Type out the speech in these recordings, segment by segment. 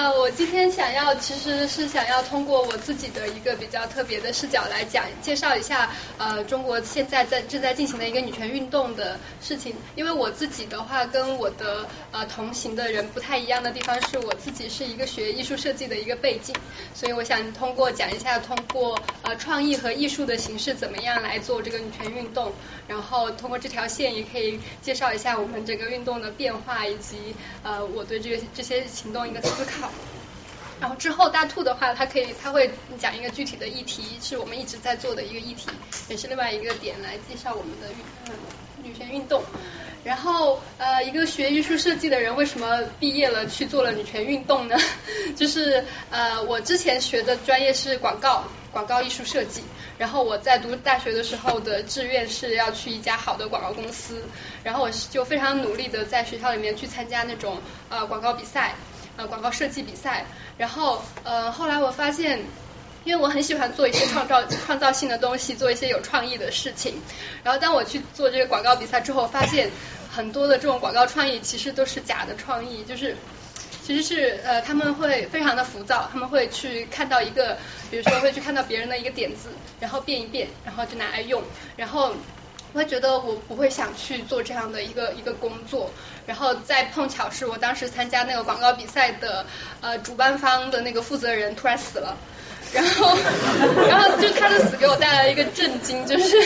啊，我今天想要其实是想要通过我自己的一个比较特别的视角来讲介绍一下呃中国现在在正在进行的一个女权运动的事情。因为我自己的话跟我的呃同行的人不太一样的地方是我自己是一个学艺术设计的一个背景，所以我想通过讲一下通过呃创意和艺术的形式怎么样来做这个女权运动，然后通过这条线也可以介绍一下我们整个运动的变化以及呃我对这个这些行动一个思考。然后之后大兔的话，它可以它会讲一个具体的议题，是我们一直在做的一个议题，也是另外一个点来介绍我们的女权运动。然后呃，一个学艺术设计的人为什么毕业了去做了女权运动呢？就是呃，我之前学的专业是广告，广告艺术设计。然后我在读大学的时候的志愿是要去一家好的广告公司，然后我就非常努力的在学校里面去参加那种呃广告比赛。呃，广告设计比赛，然后呃，后来我发现，因为我很喜欢做一些创造 创造性的东西，做一些有创意的事情。然后当我去做这个广告比赛之后，发现很多的这种广告创意其实都是假的创意，就是其实是呃他们会非常的浮躁，他们会去看到一个，比如说会去看到别人的一个点子，然后变一变，然后就拿来用，然后。我会觉得我不会想去做这样的一个一个工作，然后再碰巧是我当时参加那个广告比赛的呃主办方的那个负责人突然死了，然后然后就他的死给我带来一个震惊，就是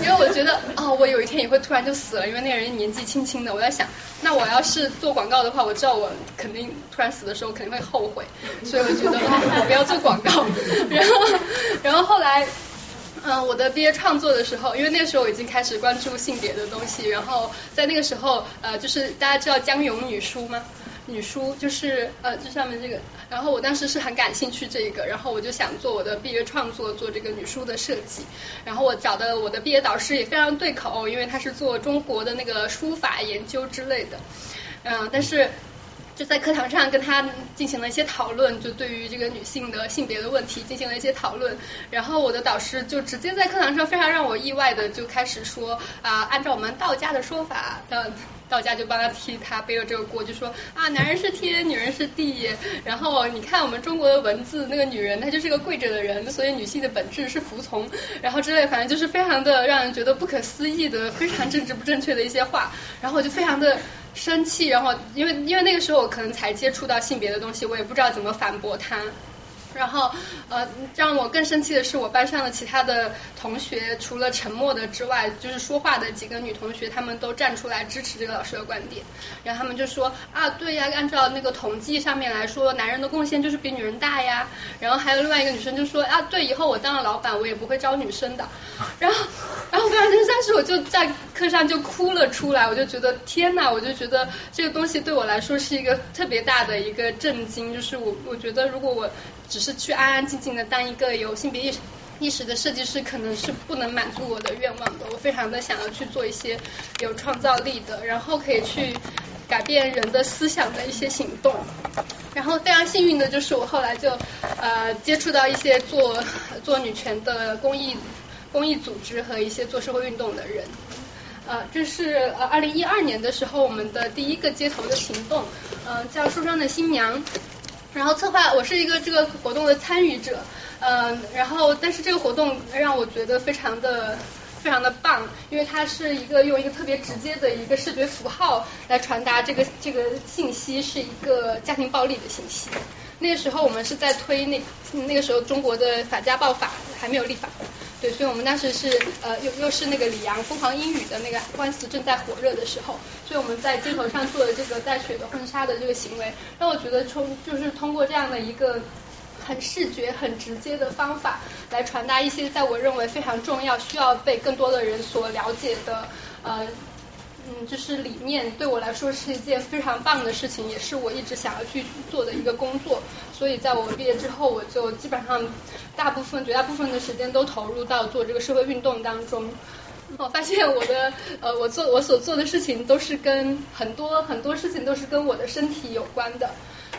因为我觉得哦我有一天也会突然就死了，因为那个人年纪轻轻的，我在想那我要是做广告的话，我知道我肯定突然死的时候肯定会后悔，所以我觉得我不要做广告，然后然后后来。嗯，我的毕业创作的时候，因为那个时候已经开始关注性别的东西，然后在那个时候，呃，就是大家知道江永女书吗？女书就是呃这上面这个，然后我当时是很感兴趣这个，然后我就想做我的毕业创作，做这个女书的设计，然后我找的我的毕业导师也非常对口，因为他是做中国的那个书法研究之类的，嗯，但是。就在课堂上跟他进行了一些讨论，就对于这个女性的性别的问题进行了一些讨论。然后我的导师就直接在课堂上非常让我意外的就开始说啊，按照我们道家的说法，道道家就帮他替他背了这个锅，就说啊，男人是天，女人是地。然后你看我们中国的文字，那个女人她就是个跪着的人，所以女性的本质是服从。然后之类，反正就是非常的让人觉得不可思议的，非常政治不正确的一些话。然后我就非常的。生气，然后因为因为那个时候我可能才接触到性别的东西，我也不知道怎么反驳他。然后呃，让我更生气的是，我班上的其他的同学，除了沉默的之外，就是说话的几个女同学，她们都站出来支持这个老师的观点。然后他们就说啊，对呀，按照那个统计上面来说，男人的贡献就是比女人大呀。然后还有另外一个女生就说啊，对，以后我当了老板，我也不会招女生的。然后然后反正当时我就在课上就哭了出来，我就觉得天呐，我就觉得这个东西对我来说是一个特别大的一个震惊，就是我我觉得如果我只是去安安静静的当一个有性别意识意识的设计师，可能是不能满足我的愿望的。我非常的想要去做一些有创造力的，然后可以去改变人的思想的一些行动。然后非常幸运的就是我后来就呃接触到一些做做女权的公益公益组织和一些做社会运动的人。呃，这是呃二零一二年的时候我们的第一个街头的行动，呃叫梳妆的新娘。然后策划，我是一个这个活动的参与者，嗯，然后但是这个活动让我觉得非常的非常的棒，因为它是一个用一个特别直接的一个视觉符号来传达这个这个信息，是一个家庭暴力的信息。那个时候我们是在推那那个时候中国的法家暴法还没有立法。对，所以我们当时是呃又又是那个李阳疯狂英语的那个官司正在火热的时候，所以我们在街头上做了这个带血的婚纱的这个行为，让我觉得从就是通过这样的一个很视觉、很直接的方法来传达一些在我认为非常重要、需要被更多的人所了解的呃。嗯，就是理念对我来说是一件非常棒的事情，也是我一直想要去做的一个工作。所以在我毕业之后，我就基本上大部分、绝大部分的时间都投入到做这个社会运动当中。我发现我的呃，我做我所做的事情都是跟很多很多事情都是跟我的身体有关的。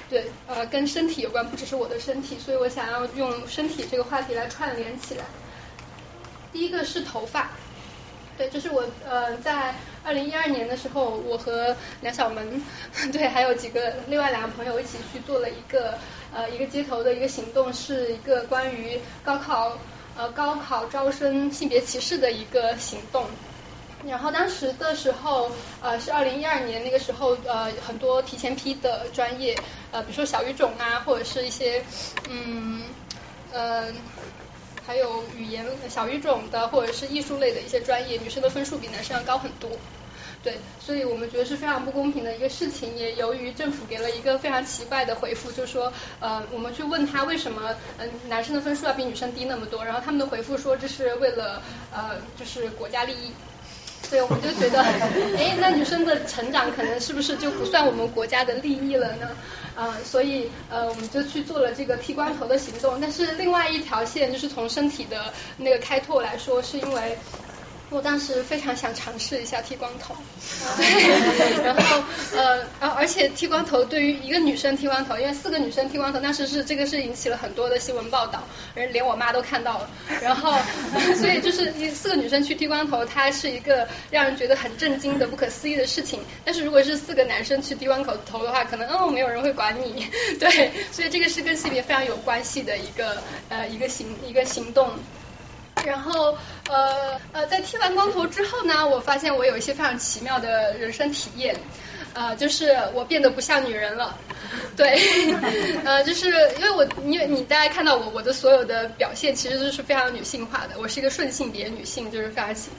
对，呃，跟身体有关，不只是我的身体，所以我想要用身体这个话题来串联起来。第一个是头发。对，就是我呃在二零一二年的时候，我和梁小萌，对，还有几个另外两个朋友一起去做了一个呃一个街头的一个行动，是一个关于高考呃高考招生性别歧视的一个行动。然后当时的时候，呃，是二零一二年那个时候，呃，很多提前批的专业，呃，比如说小语种啊，或者是一些，嗯，呃，还有语言小语种的，或者是艺术类的一些专业，女生的分数比男生要高很多。对，所以我们觉得是非常不公平的一个事情。也由于政府给了一个非常奇怪的回复，就说，呃，我们去问他为什么，嗯，男生的分数要比女生低那么多，然后他们的回复说这是为了，呃，就是国家利益。所以我们就觉得，哎，那女生的成长可能是不是就不算我们国家的利益了呢？啊，所以呃，我们就去做了这个剃光头的行动。但是另外一条线就是从身体的那个开拓来说，是因为。我当时非常想尝试一下剃光头，然后呃，而而且剃光头对于一个女生剃光头，因为四个女生剃光头，当时是这个是引起了很多的新闻报道，人连我妈都看到了，然后 所以就是四个女生去剃光头，它是一个让人觉得很震惊的、不可思议的事情。但是如果是四个男生去剃光头头的话，可能嗯没有人会管你，对，所以这个是跟性别非常有关系的一个呃一个行一个行动。然后呃呃，在剃完光头之后呢，我发现我有一些非常奇妙的人生体验，呃，就是我变得不像女人了，对，呃，就是因为我因为你大家看到我我的所有的表现其实都是非常女性化的，我是一个顺性别女性，就是非常幸，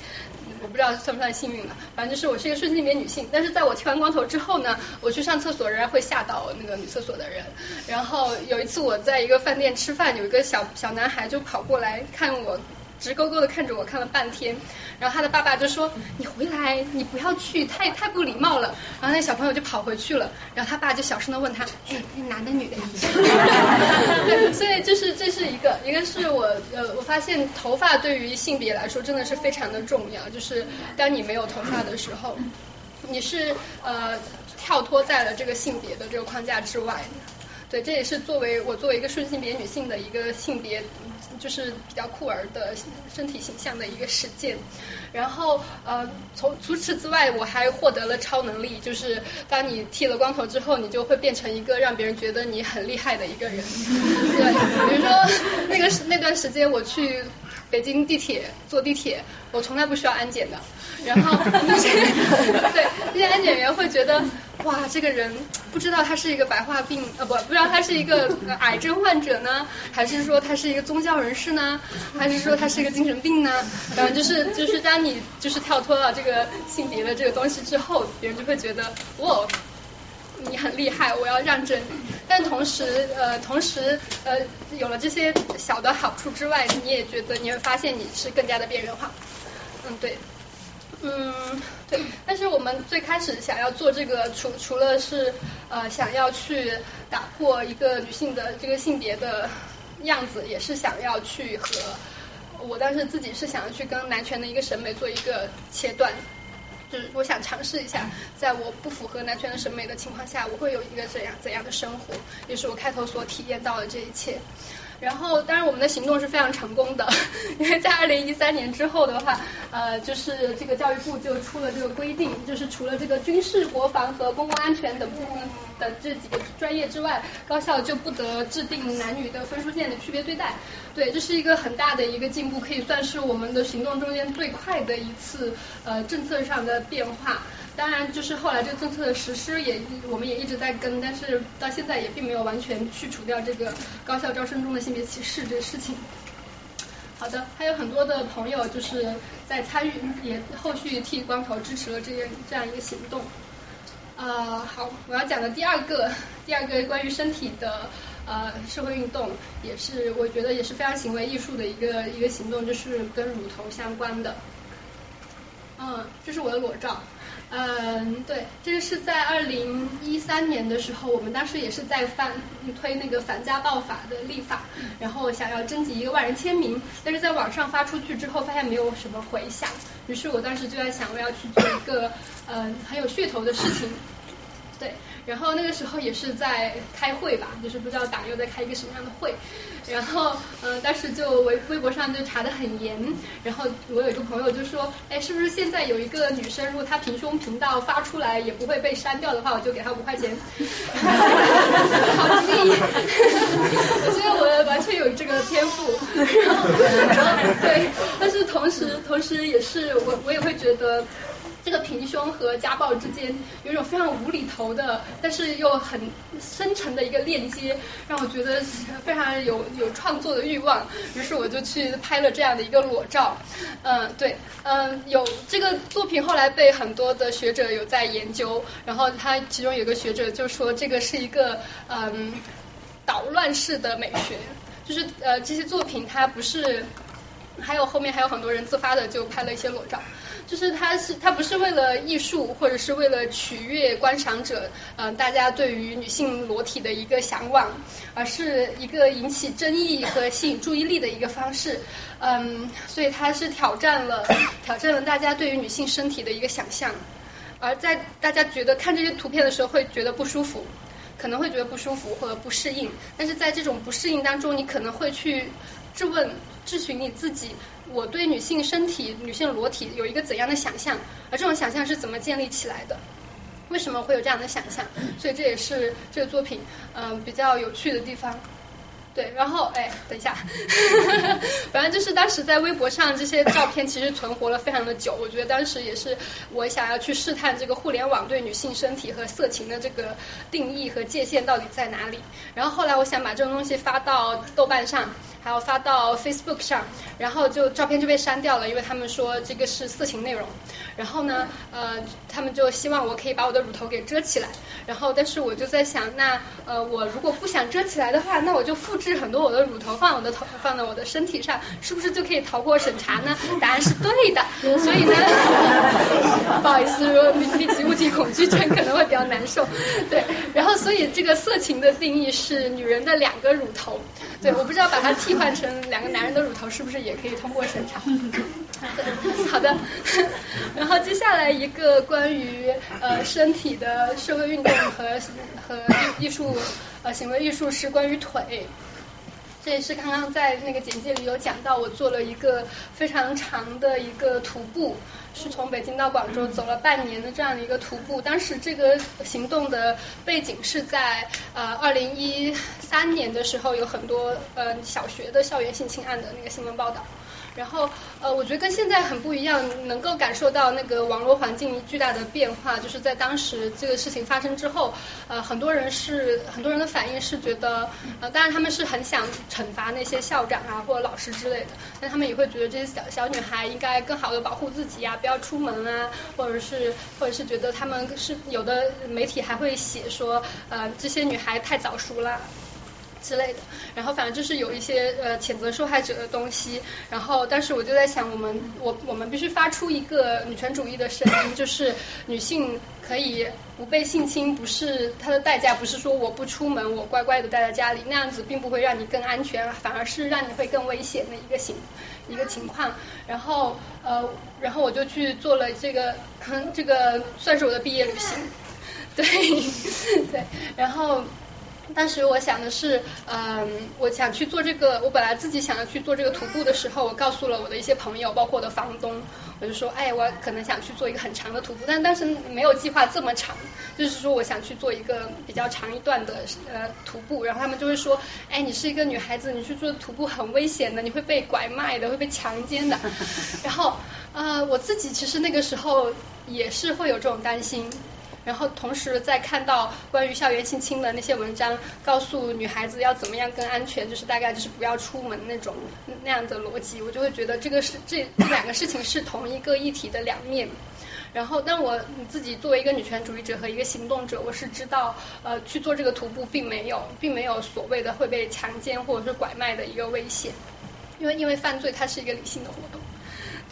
我不知道算不算幸运了，反正就是我是一个顺性别女性。但是在我剃完光头之后呢，我去上厕所仍然会吓到那个女厕所的人。然后有一次我在一个饭店吃饭，有一个小小男孩就跑过来看我。直勾勾的看着我看了半天，然后他的爸爸就说：“你回来，你不要去，太太不礼貌了。”然后那小朋友就跑回去了，然后他爸就小声的问他：“哎，男的女的？”，所以就是这是一个，一个是我呃，我发现头发对于性别来说真的是非常的重要，就是当你没有头发的时候，你是呃跳脱在了这个性别的这个框架之外。对，这也是作为我作为一个顺性别女性的一个性别，就是比较酷儿的身体形象的一个实践。然后呃，从除此之外，我还获得了超能力，就是当你剃了光头之后，你就会变成一个让别人觉得你很厉害的一个人。对，比如说那个那段时间我去北京地铁坐地铁，我从来不需要安检的。然后 那些对那些安检员会觉得。哇，这个人不知道他是一个白化病呃不不知道他是一个癌症患者呢，还是说他是一个宗教人士呢，还是说他是一个精神病呢？然后就是就是当你就是跳脱了这个性别的这个东西之后，别人就会觉得哇，你很厉害，我要让着你。但同时呃同时呃有了这些小的好处之外，你也觉得你会发现你是更加的边缘化。嗯，对。嗯，对，但是我们最开始想要做这个，除除了是呃想要去打破一个女性的这个性别的样子，也是想要去和我当时自己是想要去跟男权的一个审美做一个切断，就是我想尝试一下，在我不符合男权的审美的情况下，我会有一个怎样怎样的生活，也是我开头所体验到的这一切。然后，当然我们的行动是非常成功的，因为在二零一三年之后的话，呃，就是这个教育部就出了这个规定，就是除了这个军事、国防和公共安全等部的这几个专业之外，高校就不得制定男女的分数线的区别对待。对，这是一个很大的一个进步，可以算是我们的行动中间最快的一次呃政策上的变化。当然，就是后来这个政策的实施也，我们也一直在跟，但是到现在也并没有完全去除掉这个高校招生中的性别歧视这个事情。好的，还有很多的朋友就是在参与，也后续剃光头支持了这样这样一个行动。呃，好，我要讲的第二个，第二个关于身体的呃社会运动，也是我觉得也是非常行为艺术的一个一个行动，就是跟乳头相关的。嗯，这是我的裸照。嗯，对，这个是在二零一三年的时候，我们当时也是在反推那个反家暴法的立法，然后想要征集一个万人签名，但是在网上发出去之后，发现没有什么回响，于是我当时就在想，我要去做一个嗯很有噱头的事情，对。然后那个时候也是在开会吧，就是不知道党又在开一个什么样的会。然后呃，当时就微微博上就查得很严。然后我有一个朋友就说，哎，是不是现在有一个女生，如果她平胸频道发出来也不会被删掉的话，我就给她五块钱。好主意，我觉得我完全有这个天赋。然 后对，但是同时同时也是我我也会觉得。这个平胸和家暴之间有一种非常无厘头的，但是又很深沉的一个链接，让我觉得非常有有创作的欲望。于是我就去拍了这样的一个裸照。嗯，对，嗯，有这个作品后来被很多的学者有在研究，然后他其中有个学者就说这个是一个嗯捣乱式的美学，就是呃这些作品它不是，还有后面还有很多人自发的就拍了一些裸照。就是它是它不是为了艺术，或者是为了取悦观赏者，嗯，大家对于女性裸体的一个向往，而是一个引起争议和吸引注意力的一个方式，嗯，所以它是挑战了挑战了大家对于女性身体的一个想象，而在大家觉得看这些图片的时候会觉得不舒服，可能会觉得不舒服或者不适应，但是在这种不适应当中，你可能会去质问、质询你自己。我对女性身体、女性裸体有一个怎样的想象？而这种想象是怎么建立起来的？为什么会有这样的想象？所以这也是这个作品嗯比较有趣的地方。对，然后哎，等一下，反正就是当时在微博上这些照片其实存活了非常的久。我觉得当时也是我想要去试探这个互联网对女性身体和色情的这个定义和界限到底在哪里。然后后来我想把这种东西发到豆瓣上。还要发到 Facebook 上，然后就照片就被删掉了，因为他们说这个是色情内容。然后呢，呃，他们就希望我可以把我的乳头给遮起来。然后，但是我就在想，那呃，我如果不想遮起来的话，那我就复制很多我的乳头放我的头放在我的身体上，是不是就可以逃过审查呢？答案是对的。所以呢，不好意思，如果密集物体恐惧症可能会比较难受。对，然后所以这个色情的定义是女人的两个乳头。对，我不知道把它替换成两个男人的乳头是不是也可以通过审查？好的，然后接下来一个关于呃身体的社会运动和和艺术呃行为艺术是关于腿。这也是刚刚在那个简介里有讲到，我做了一个非常长的一个徒步，是从北京到广州走了半年的这样的一个徒步。当时这个行动的背景是在呃二零一三年的时候，有很多呃小学的校园性侵案的那个新闻报道。然后呃，我觉得跟现在很不一样，能够感受到那个网络环境巨大的变化，就是在当时这个事情发生之后，呃，很多人是很多人的反应是觉得，呃，当然他们是很想惩罚那些校长啊或者老师之类的，但他们也会觉得这些小小女孩应该更好的保护自己啊，不要出门啊，或者是或者是觉得他们是有的媒体还会写说，呃，这些女孩太早熟了。之类的，然后反正就是有一些呃谴责受害者的东西，然后但是我就在想，我们我我们必须发出一个女权主义的声音，就是女性可以不被性侵，不是她的代价，不是说我不出门，我乖乖的待在家里，那样子并不会让你更安全，反而是让你会更危险的一个情一个情况。然后呃，然后我就去做了这个，这个算是我的毕业旅行，对 对，然后。当时我想的是，嗯，我想去做这个，我本来自己想要去做这个徒步的时候，我告诉了我的一些朋友，包括我的房东，我就说，哎，我可能想去做一个很长的徒步，但当时没有计划这么长，就是说我想去做一个比较长一段的呃徒步，然后他们就会说，哎，你是一个女孩子，你去做徒步很危险的，你会被拐卖的，会被强奸的，然后呃，我自己其实那个时候也是会有这种担心。然后同时在看到关于校园性侵的那些文章，告诉女孩子要怎么样更安全，就是大概就是不要出门那种那样的逻辑，我就会觉得这个是这两个事情是同一个议题的两面。然后，但我自己作为一个女权主义者和一个行动者，我是知道呃去做这个徒步并没有并没有所谓的会被强奸或者是拐卖的一个危险，因为因为犯罪它是一个理性的活动。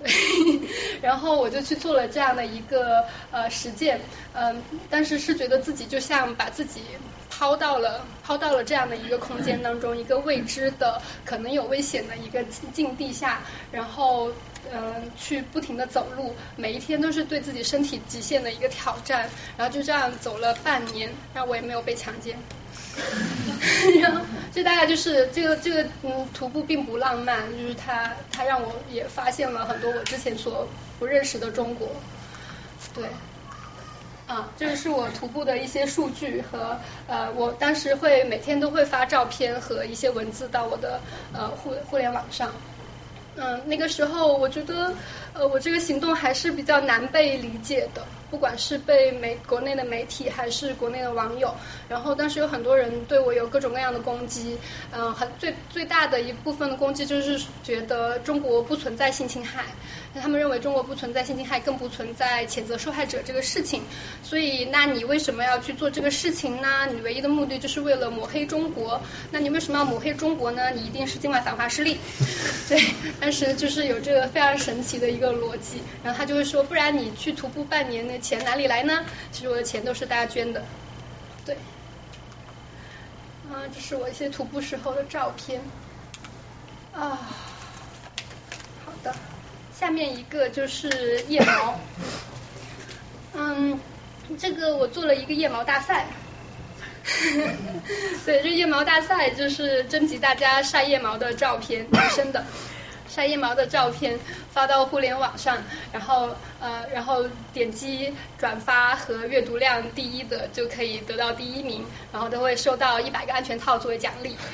然后我就去做了这样的一个呃实践，嗯，但是是觉得自己就像把自己抛到了抛到了这样的一个空间当中，一个未知的可能有危险的一个境地下，然后嗯去不停的走路，每一天都是对自己身体极限的一个挑战，然后就这样走了半年，然后我也没有被强奸。然后这大概就是这个这个嗯徒步并不浪漫，就是它它让我也发现了很多我之前所不认识的中国，对。啊，这个是我徒步的一些数据和呃，我当时会每天都会发照片和一些文字到我的呃互互联网上。嗯，那个时候我觉得呃，我这个行动还是比较难被理解的。不管是被媒国内的媒体还是国内的网友，然后当时有很多人对我有各种各样的攻击，嗯，很最最大的一部分的攻击就是觉得中国不存在性侵害，他们认为中国不存在性侵害，更不存在谴责受害者这个事情，所以那你为什么要去做这个事情呢？你唯一的目的就是为了抹黑中国，那你为什么要抹黑中国呢？你一定是境外反华势力，对，当时就是有这个非常神奇的一个逻辑，然后他就会说，不然你去徒步半年那。钱哪里来呢？其实我的钱都是大家捐的，对。啊，这是我一些徒步时候的照片。啊，好的，下面一个就是腋毛。嗯，这个我做了一个腋毛大赛。对，这腋毛大赛就是征集大家晒腋毛的照片，男生的。晒腋毛的照片发到互联网上，然后呃，然后点击转发和阅读量第一的就可以得到第一名，然后都会收到一百个安全套作为奖励。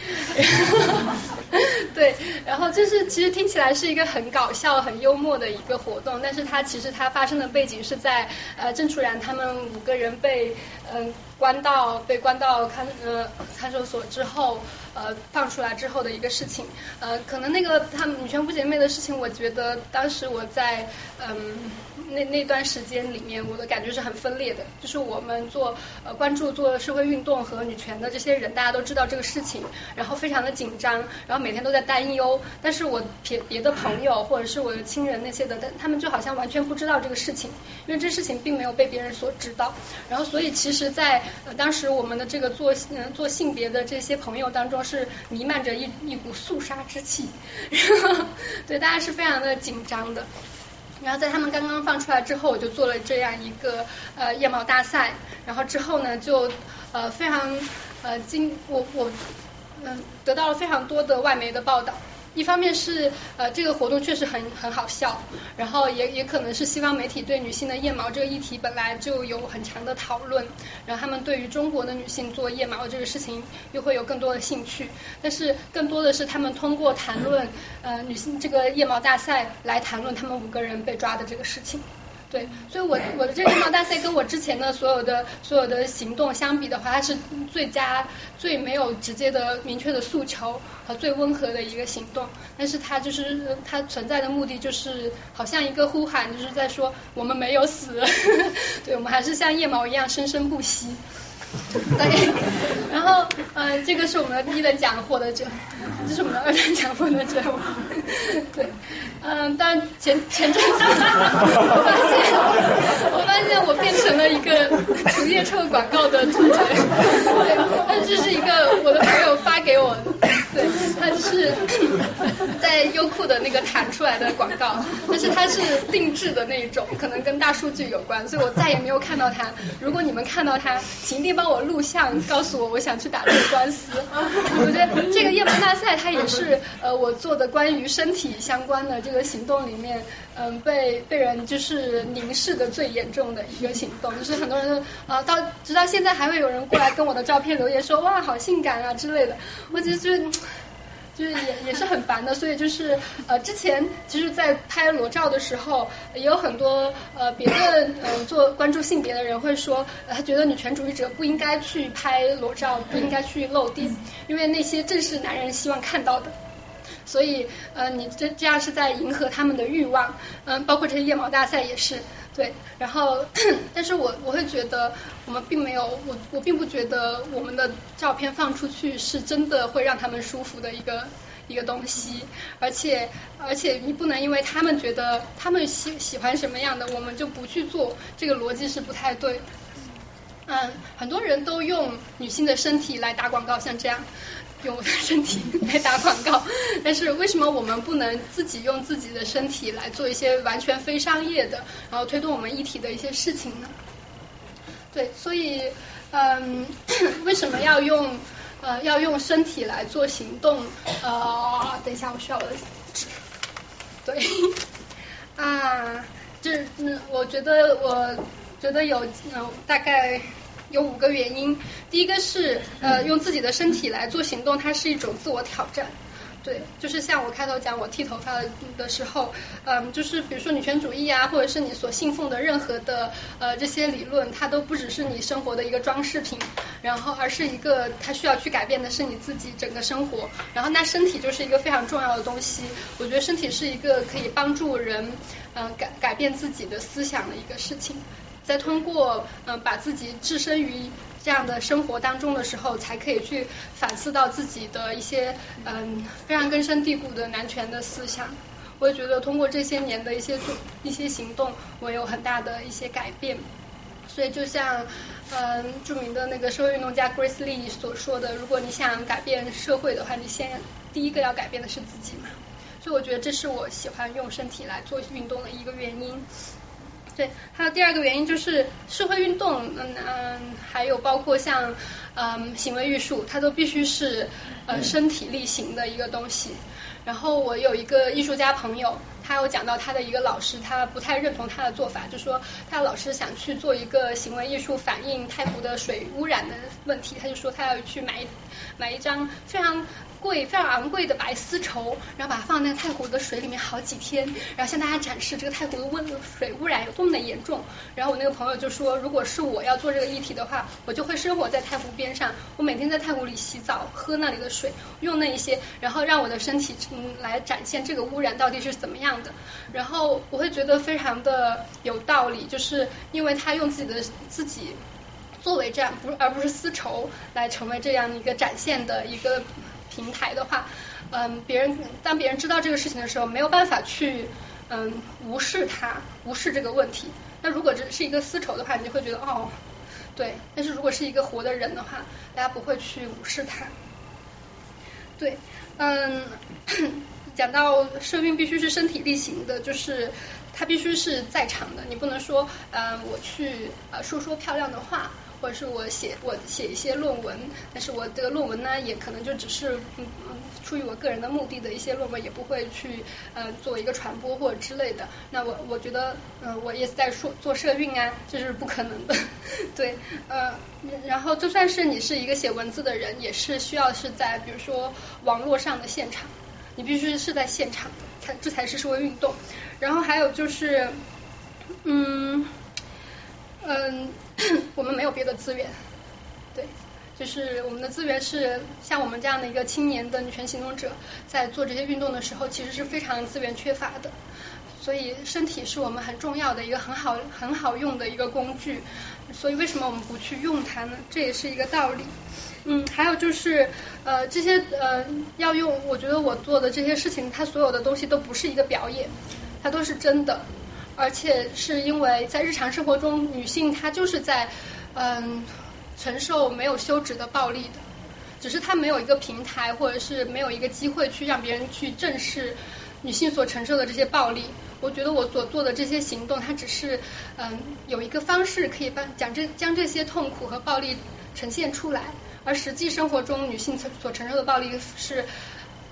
对，然后就是其实听起来是一个很搞笑、很幽默的一个活动，但是它其实它发生的背景是在呃郑楚然他们五个人被嗯关到被关到看呃看守所之后。呃，放出来之后的一个事情，呃，可能那个她们女权不姐妹的事情，我觉得当时我在嗯那那段时间里面，我的感觉是很分裂的。就是我们做呃关注做社会运动和女权的这些人，大家都知道这个事情，然后非常的紧张，然后每天都在担忧。但是我别别的朋友或者是我的亲人那些的，但他们就好像完全不知道这个事情，因为这事情并没有被别人所知道。然后所以其实，在当时我们的这个做嗯做性别的这些朋友当中。是弥漫着一一股肃杀之气，对大家是非常的紧张的。然后在他们刚刚放出来之后，我就做了这样一个呃腋毛大赛。然后之后呢，就呃非常呃经我我嗯得到了非常多的外媒的报道。一方面是呃这个活动确实很很好笑，然后也也可能是西方媒体对女性的腋毛这个议题本来就有很强的讨论，然后他们对于中国的女性做腋毛这个事情又会有更多的兴趣，但是更多的是他们通过谈论呃女性这个腋毛大赛来谈论他们五个人被抓的这个事情。对，所以我我的这个腋毛大赛跟我之前的所有的所有的行动相比的话，它是最佳最没有直接的明确的诉求和最温和的一个行动，但是它就是它存在的目的就是好像一个呼喊，就是在说我们没有死，对我们还是像腋毛一样生生不息。对，然后嗯，这个是我们的一等奖获得者，这是我们的二等奖获得者。对，嗯，但前前阵子我发现，我发现我变成了一个除腋臭广告的主角。对，但这是一个我的朋友发给我，对，他是在优酷的那个弹出来的广告，但是它是定制的那一种，可能跟大数据有关，所以我再也没有看到它。如果你们看到它，请一定帮我录像，告诉我我想去打这个官司。我觉得这个夜班大赛它也是呃我做的关于身体相关的这个行动里面，嗯被被人就是凝视的最严重的一个行动，就是很多人啊到直到现在还会有人过来跟我的照片留言说哇好性感啊之类的，我觉得就是。就是也也是很烦的，所以就是呃之前其实，在拍裸照的时候，也有很多呃别的呃做关注性别的人会说，他觉得女权主义者不应该去拍裸照，不应该去露点，因为那些正是男人希望看到的。所以呃你这这样是在迎合他们的欲望，嗯，包括这些腋毛大赛也是。对，然后，但是我我会觉得，我们并没有，我我并不觉得我们的照片放出去是真的会让他们舒服的一个一个东西，而且而且你不能因为他们觉得他们喜喜欢什么样的，我们就不去做，这个逻辑是不太对。嗯，很多人都用女性的身体来打广告，像这样用我的身体 来打广告。但是为什么我们不能自己用自己的身体来做一些完全非商业的，然后推动我们一体的一些事情呢？对，所以嗯，为什么要用呃要用身体来做行动？呃，等一下，我需要我的纸。对，啊，就是嗯，我觉得我觉得有嗯大概有五个原因。第一个是呃用自己的身体来做行动，它是一种自我挑战。对，就是像我开头讲我剃头发的时候，嗯，就是比如说女权主义啊，或者是你所信奉的任何的呃这些理论，它都不只是你生活的一个装饰品，然后而是一个它需要去改变的是你自己整个生活，然后那身体就是一个非常重要的东西，我觉得身体是一个可以帮助人嗯改改变自己的思想的一个事情。在通过嗯把自己置身于这样的生活当中的时候，才可以去反思到自己的一些嗯非常根深蒂固的男权的思想。我也觉得通过这些年的一些做一些行动，我有很大的一些改变。所以就像嗯著名的那个社会运动家 Grace Lee 所说的，如果你想改变社会的话，你先第一个要改变的是自己嘛。所以我觉得这是我喜欢用身体来做运动的一个原因。对，还有第二个原因就是社会运动，嗯嗯，还有包括像嗯行为艺术，它都必须是呃身体力行的一个东西。然后我有一个艺术家朋友，他有讲到他的一个老师，他不太认同他的做法，就说他的老师想去做一个行为艺术，反映太湖的水污染的问题，他就说他要去买买一张非常。贵非常昂贵的白丝绸，然后把它放在太湖的水里面好几天，然后向大家展示这个太湖的温水污染有多么的严重。然后我那个朋友就说，如果是我要做这个议题的话，我就会生活在太湖边上，我每天在太湖里洗澡，喝那里的水，用那一些，然后让我的身体嗯来展现这个污染到底是怎么样的。然后我会觉得非常的有道理，就是因为他用自己的自己作为这样，不而不是丝绸来成为这样一个展现的一个。平台的话，嗯，别人当别人知道这个事情的时候，没有办法去嗯无视它，无视这个问题。那如果这是一个丝绸的话，你就会觉得哦，对。但是如果是一个活的人的话，大家不会去无视它。对，嗯，讲到社运必须是身体力行的，就是它必须是在场的，你不能说嗯我去呃说说漂亮的话。或者是我写我写一些论文，但是我这个论文呢，也可能就只是嗯嗯出于我个人的目的的一些论文，也不会去呃做一个传播或者之类的。那我我觉得嗯我也是在说做社运啊，这是不可能的。对，呃，然后就算是你是一个写文字的人，也是需要是在比如说网络上的现场，你必须是在现场，才这才是社会运动。然后还有就是嗯。嗯，我们没有别的资源，对，就是我们的资源是像我们这样的一个青年的女权行动者，在做这些运动的时候，其实是非常资源缺乏的，所以身体是我们很重要的一个很好很好用的一个工具，所以为什么我们不去用它呢？这也是一个道理。嗯，还有就是呃这些呃要用，我觉得我做的这些事情，它所有的东西都不是一个表演，它都是真的。而且是因为在日常生活中，女性她就是在嗯承受没有休止的暴力的，只是她没有一个平台，或者是没有一个机会去让别人去正视女性所承受的这些暴力。我觉得我所做的这些行动，它只是嗯有一个方式可以帮讲这将这些痛苦和暴力呈现出来，而实际生活中女性所承受的暴力是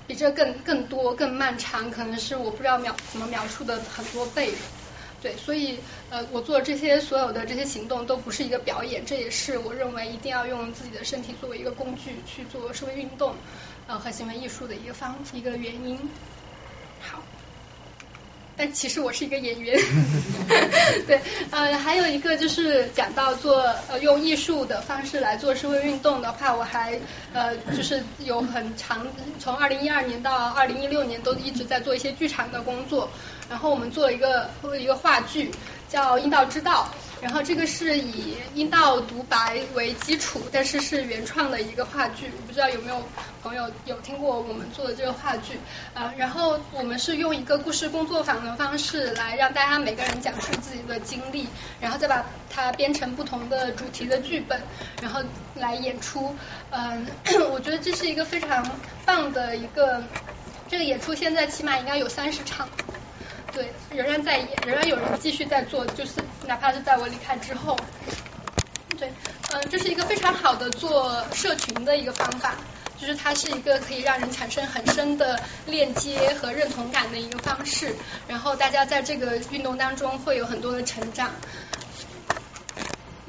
比这更更多、更漫长，可能是我不知道描怎么描述的很多倍。对，所以呃，我做这些所有的这些行动都不是一个表演，这也是我认为一定要用自己的身体作为一个工具去做社会运动呃和行为艺术的一个方一个原因。好，但其实我是一个演员。对，呃，还有一个就是讲到做呃用艺术的方式来做社会运动的话，我还呃就是有很长，从二零一二年到二零一六年都一直在做一些剧场的工作。然后我们做了一个一个话剧，叫《阴道之道》。然后这个是以阴道独白为基础，但是是原创的一个话剧。我不知道有没有朋友有听过我们做的这个话剧啊，然后我们是用一个故事工作坊的方式来让大家每个人讲述自己的经历，然后再把它编成不同的主题的剧本，然后来演出。嗯，我觉得这是一个非常棒的一个这个演出，现在起码应该有三十场。对，仍然在演，仍然有人继续在做，就是哪怕是在我离开之后。对，嗯，这是一个非常好的做社群的一个方法，就是它是一个可以让人产生很深的链接和认同感的一个方式，然后大家在这个运动当中会有很多的成长。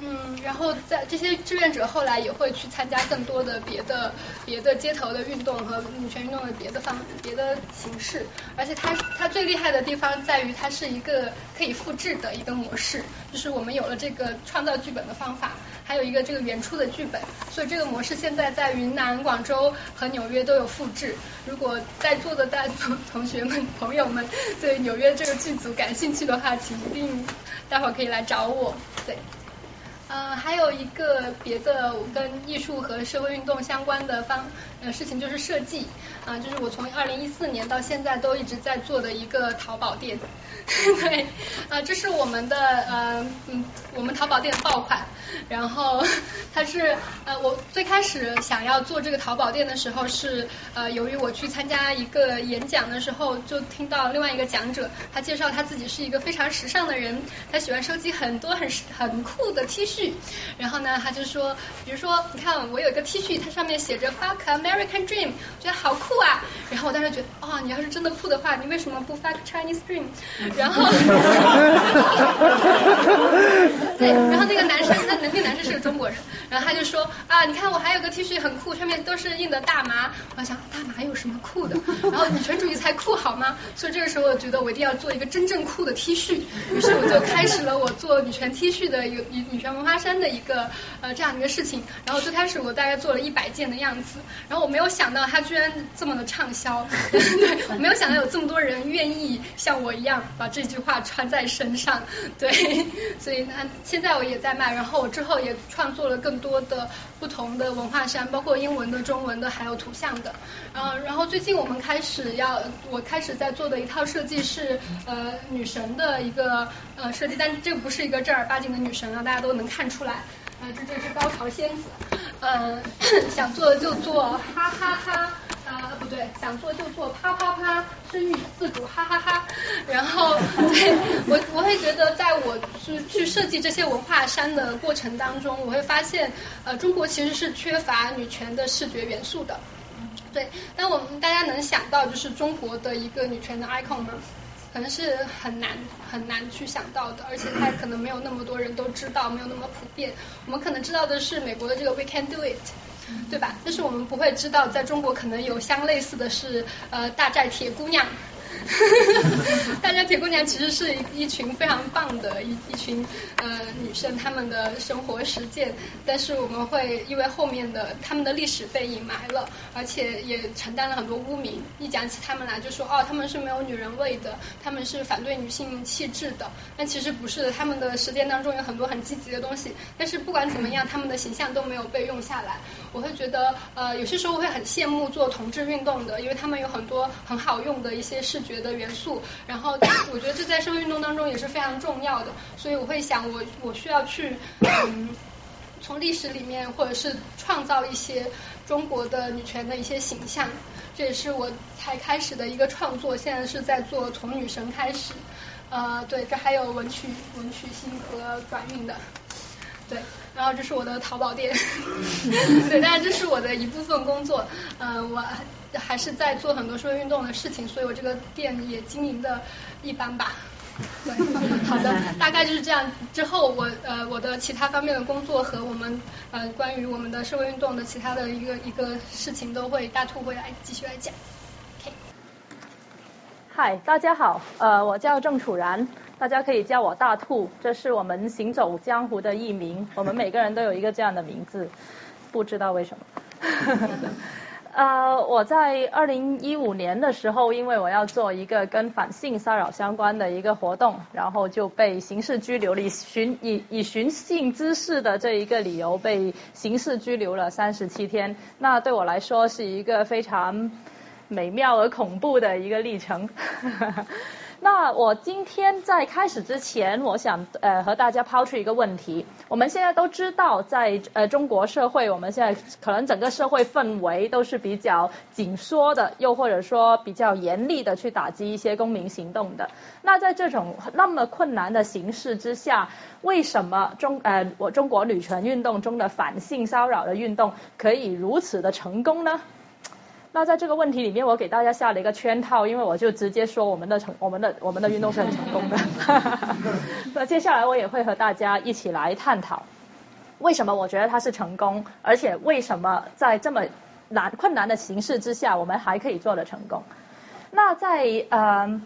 嗯，然后在这些志愿者后来也会去参加更多的别的别的街头的运动和女权运动的别的方别的形式，而且它它最厉害的地方在于它是一个可以复制的一个模式，就是我们有了这个创造剧本的方法，还有一个这个原初的剧本，所以这个模式现在在云南、广州和纽约都有复制。如果在座的大同同学们朋友们对纽约这个剧组感兴趣的话，请一定待会儿可以来找我，对。呃，还有一个别的跟艺术和社会运动相关的方呃事情就是设计啊，就是我从二零一四年到现在都一直在做的一个淘宝店，对啊，这是我们的呃嗯我们淘宝店的爆款，然后 它是呃我最开始想要做这个淘宝店的时候是呃由于我去参加一个演讲的时候就听到另外一个讲者他介绍他自己是一个非常时尚的人，他喜欢收集很多很很酷的 T 恤。然后呢，他就说，比如说，你看我有一个 T 恤，它上面写着 “fuck me American dream”，觉得好酷啊。然后我当时觉得，哦，你要是真的酷的话，你为什么不 “fuck Chinese dream”？然后，对，然后那个男生，那那个男生是个中国人，然后他就说，啊，你看我还有个 T 恤很酷，上面都是印的大麻。我想，大麻有什么酷的？然后女权主义才酷好吗？所以这个时候我觉得我一定要做一个真正酷的 T 恤，于是我就开始了我做女权 T 恤的有女女权文化。衫的一个呃这样的一个事情，然后最开始我大概做了一百件的样子，然后我没有想到它居然这么的畅销，对，我没有想到有这么多人愿意像我一样把这句话穿在身上，对，所以呢现在我也在卖，然后我之后也创作了更多的不同的文化衫，包括英文的、中文的，还有图像的，嗯，然后最近我们开始要我开始在做的一套设计是呃女神的一个呃设计，但这个不是一个正儿八经的女神啊，大家都能。看出来，呃，这这是高潮仙子，嗯，想做就做，哈哈哈，呃，不对，想做就做，啪啪啪，生育自主，哈哈哈。然后，对我我会觉得，在我去去设计这些文化衫的过程当中，我会发现，呃，中国其实是缺乏女权的视觉元素的，对。那我们大家能想到，就是中国的一个女权的 icon 吗？可能是很难很难去想到的，而且它可能没有那么多人都知道，没有那么普遍。我们可能知道的是美国的这个 We Can Do It，对吧？但是我们不会知道，在中国可能有相类似的是呃大寨铁姑娘。大家铁姑娘其实是一群非常棒的一一群呃女生，她们的生活实践，但是我们会因为后面的她们的历史被隐埋了，而且也承担了很多污名。一讲起她们来，就说哦，她们是没有女人味的，她们是反对女性气质的。但其实不是，她们的实践当中有很多很积极的东西。但是不管怎么样，她们的形象都没有被用下来。我会觉得呃有些时候会很羡慕做同志运动的，因为他们有很多很好用的一些视觉的元素，然后 我觉得这在社会运动当中也是非常重要的，所以我会想我我需要去嗯从历史里面或者是创造一些中国的女权的一些形象，这也是我才开始的一个创作，现在是在做从女神开始，呃对，这还有文曲文曲星和转运的。对，然后这是我的淘宝店，对，当然这是我的一部分工作，嗯，我还是在做很多社会运动的事情，所以我这个店也经营的一般吧。对，好的，大概就是这样。之后我呃我的其他方面的工作和我们呃关于我们的社会运动的其他的一个一个事情都会大兔会来继续来讲。嗨，大家好，呃，我叫郑楚然。大家可以叫我大兔，这是我们行走江湖的艺名。我们每个人都有一个这样的名字，不知道为什么。呃，我在二零一五年的时候，因为我要做一个跟反性骚扰相关的一个活动，然后就被刑事拘留了，以寻以以寻衅滋事的这一个理由被刑事拘留了三十七天。那对我来说是一个非常美妙而恐怖的一个历程。那我今天在开始之前，我想呃和大家抛出一个问题。我们现在都知道，在呃中国社会，我们现在可能整个社会氛围都是比较紧缩的，又或者说比较严厉的去打击一些公民行动的。那在这种那么困难的形势之下，为什么中呃我中国女权运动中的反性骚扰的运动可以如此的成功呢？那在这个问题里面，我给大家下了一个圈套，因为我就直接说我们的成我们的我们的运动是很成功的。那接下来我也会和大家一起来探讨，为什么我觉得它是成功，而且为什么在这么难困难的形势之下，我们还可以做得成功。那在呃。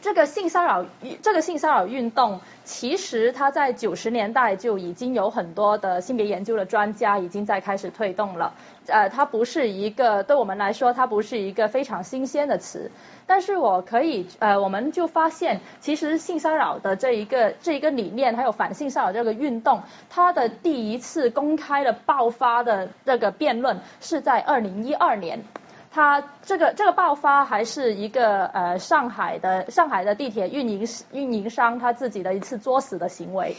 这个性骚扰，这个性骚扰运动，其实它在九十年代就已经有很多的性别研究的专家已经在开始推动了。呃，它不是一个对我们来说，它不是一个非常新鲜的词。但是我可以，呃，我们就发现，其实性骚扰的这一个这一个理念，还有反性骚扰这个运动，它的第一次公开的爆发的这个辩论是在二零一二年。他这个这个爆发还是一个呃上海的上海的地铁运营运营商他自己的一次作死的行为。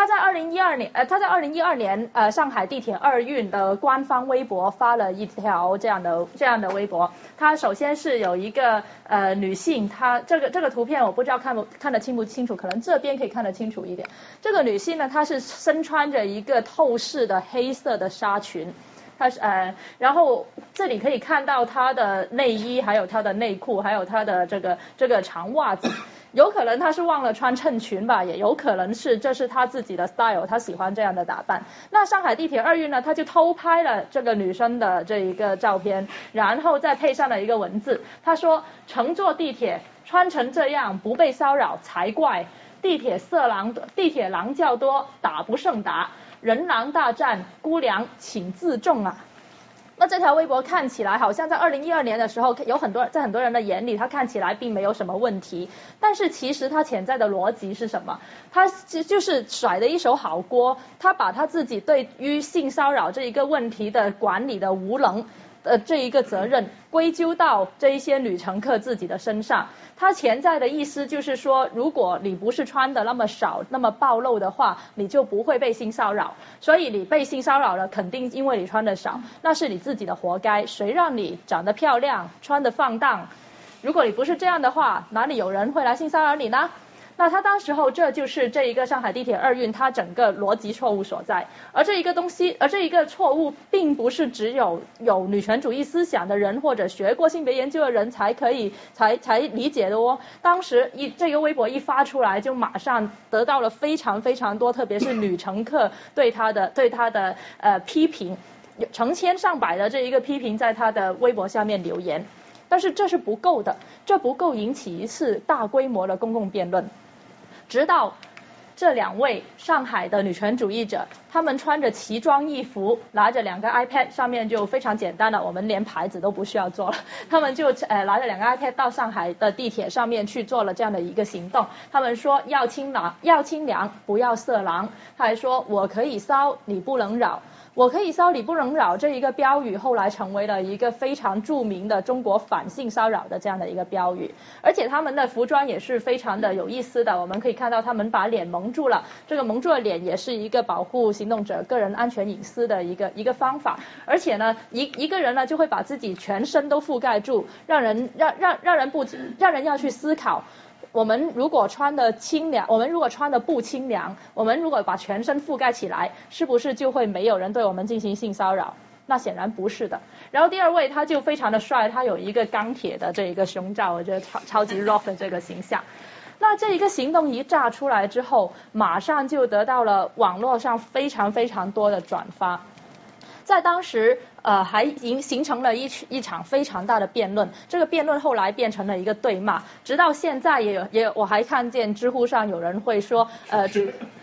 他在二零一二年，呃，他在二零一二年，呃，上海地铁二运的官方微博发了一条这样的这样的微博。他首先是有一个呃女性，她这个这个图片我不知道看不看得清不清楚，可能这边可以看得清楚一点。这个女性呢，她是身穿着一个透视的黑色的纱裙，她是呃，然后这里可以看到她的内衣，还有她的内裤，还有她的这个这个长袜子。有可能他是忘了穿衬裙吧，也有可能是这是他自己的 style，他喜欢这样的打扮。那上海地铁二运呢，他就偷拍了这个女生的这一个照片，然后再配上了一个文字，他说乘坐地铁穿成这样不被骚扰才怪，地铁色狼地铁狼较多，打不胜打，人狼大战，姑娘请自重啊。那这条微博看起来好像在二零一二年的时候，有很多在很多人的眼里，它看起来并没有什么问题。但是其实它潜在的逻辑是什么？他就就是甩的一手好锅，他把他自己对于性骚扰这一个问题的管理的无能。呃，这一个责任归咎到这一些女乘客自己的身上，它潜在的意思就是说，如果你不是穿的那么少、那么暴露的话，你就不会被性骚扰。所以你被性骚扰了，肯定因为你穿的少，那是你自己的活该。谁让你长得漂亮、穿的放荡？如果你不是这样的话，哪里有人会来性骚扰你呢？那他当时候，这就是这一个上海地铁二运，它整个逻辑错误所在。而这一个东西，而这一个错误，并不是只有有女权主义思想的人或者学过性别研究的人才可以才才理解的哦。当时一这个微博一发出来，就马上得到了非常非常多，特别是女乘客对他的对他的呃批评，成千上百的这一个批评在他的微博下面留言。但是这是不够的，这不够引起一次大规模的公共辩论。直到这两位上海的女权主义者，他们穿着奇装异服，拿着两个 iPad，上面就非常简单了，我们连牌子都不需要做了。他们就呃拿着两个 iPad 到上海的地铁上面去做了这样的一个行动。他们说要清凉，要清凉，不要色狼。他还说我可以骚，你不能扰。我可以骚你不能扰这一个标语，后来成为了一个非常著名的中国反性骚扰的这样的一个标语。而且他们的服装也是非常的有意思的，我们可以看到他们把脸蒙住了，这个蒙住了脸也是一个保护行动者个人安全隐私的一个一个方法。而且呢，一一个人呢就会把自己全身都覆盖住，让人让让让人不让人要去思考。我们如果穿的清凉，我们如果穿的不清凉，我们如果把全身覆盖起来，是不是就会没有人对我们进行性骚扰？那显然不是的。然后第二位他就非常的帅，他有一个钢铁的这一个胸罩，我觉得超超级 rock 的这个形象。那这一个行动一炸出来之后，马上就得到了网络上非常非常多的转发。在当时，呃还形形成了一一场非常大的辩论。这个辩论后来变成了一个对骂，直到现在也有也我还看见知乎上有人会说呃。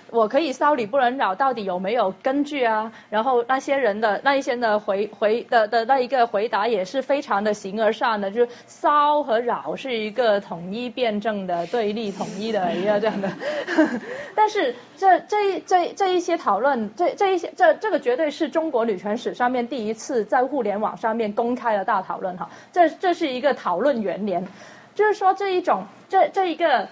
我可以骚你不能扰，到底有没有根据啊？然后那些人的那一些的回回的的那一个回答也是非常的形而上的，就是骚和扰是一个统一辩证的对立统一的一个这样的。但是这这这这一些讨论，这这一些这这个绝对是中国女权史上面第一次在互联网上面公开的大讨论哈。这这是一个讨论元年，就是说这一种这这一个。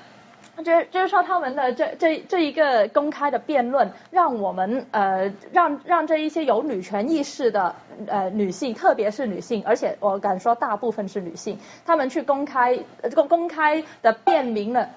就就是说，他们的这这这一个公开的辩论，让我们呃让让这一些有女权意识的呃女性，特别是女性，而且我敢说大部分是女性，她们去公开公公开的辩明了，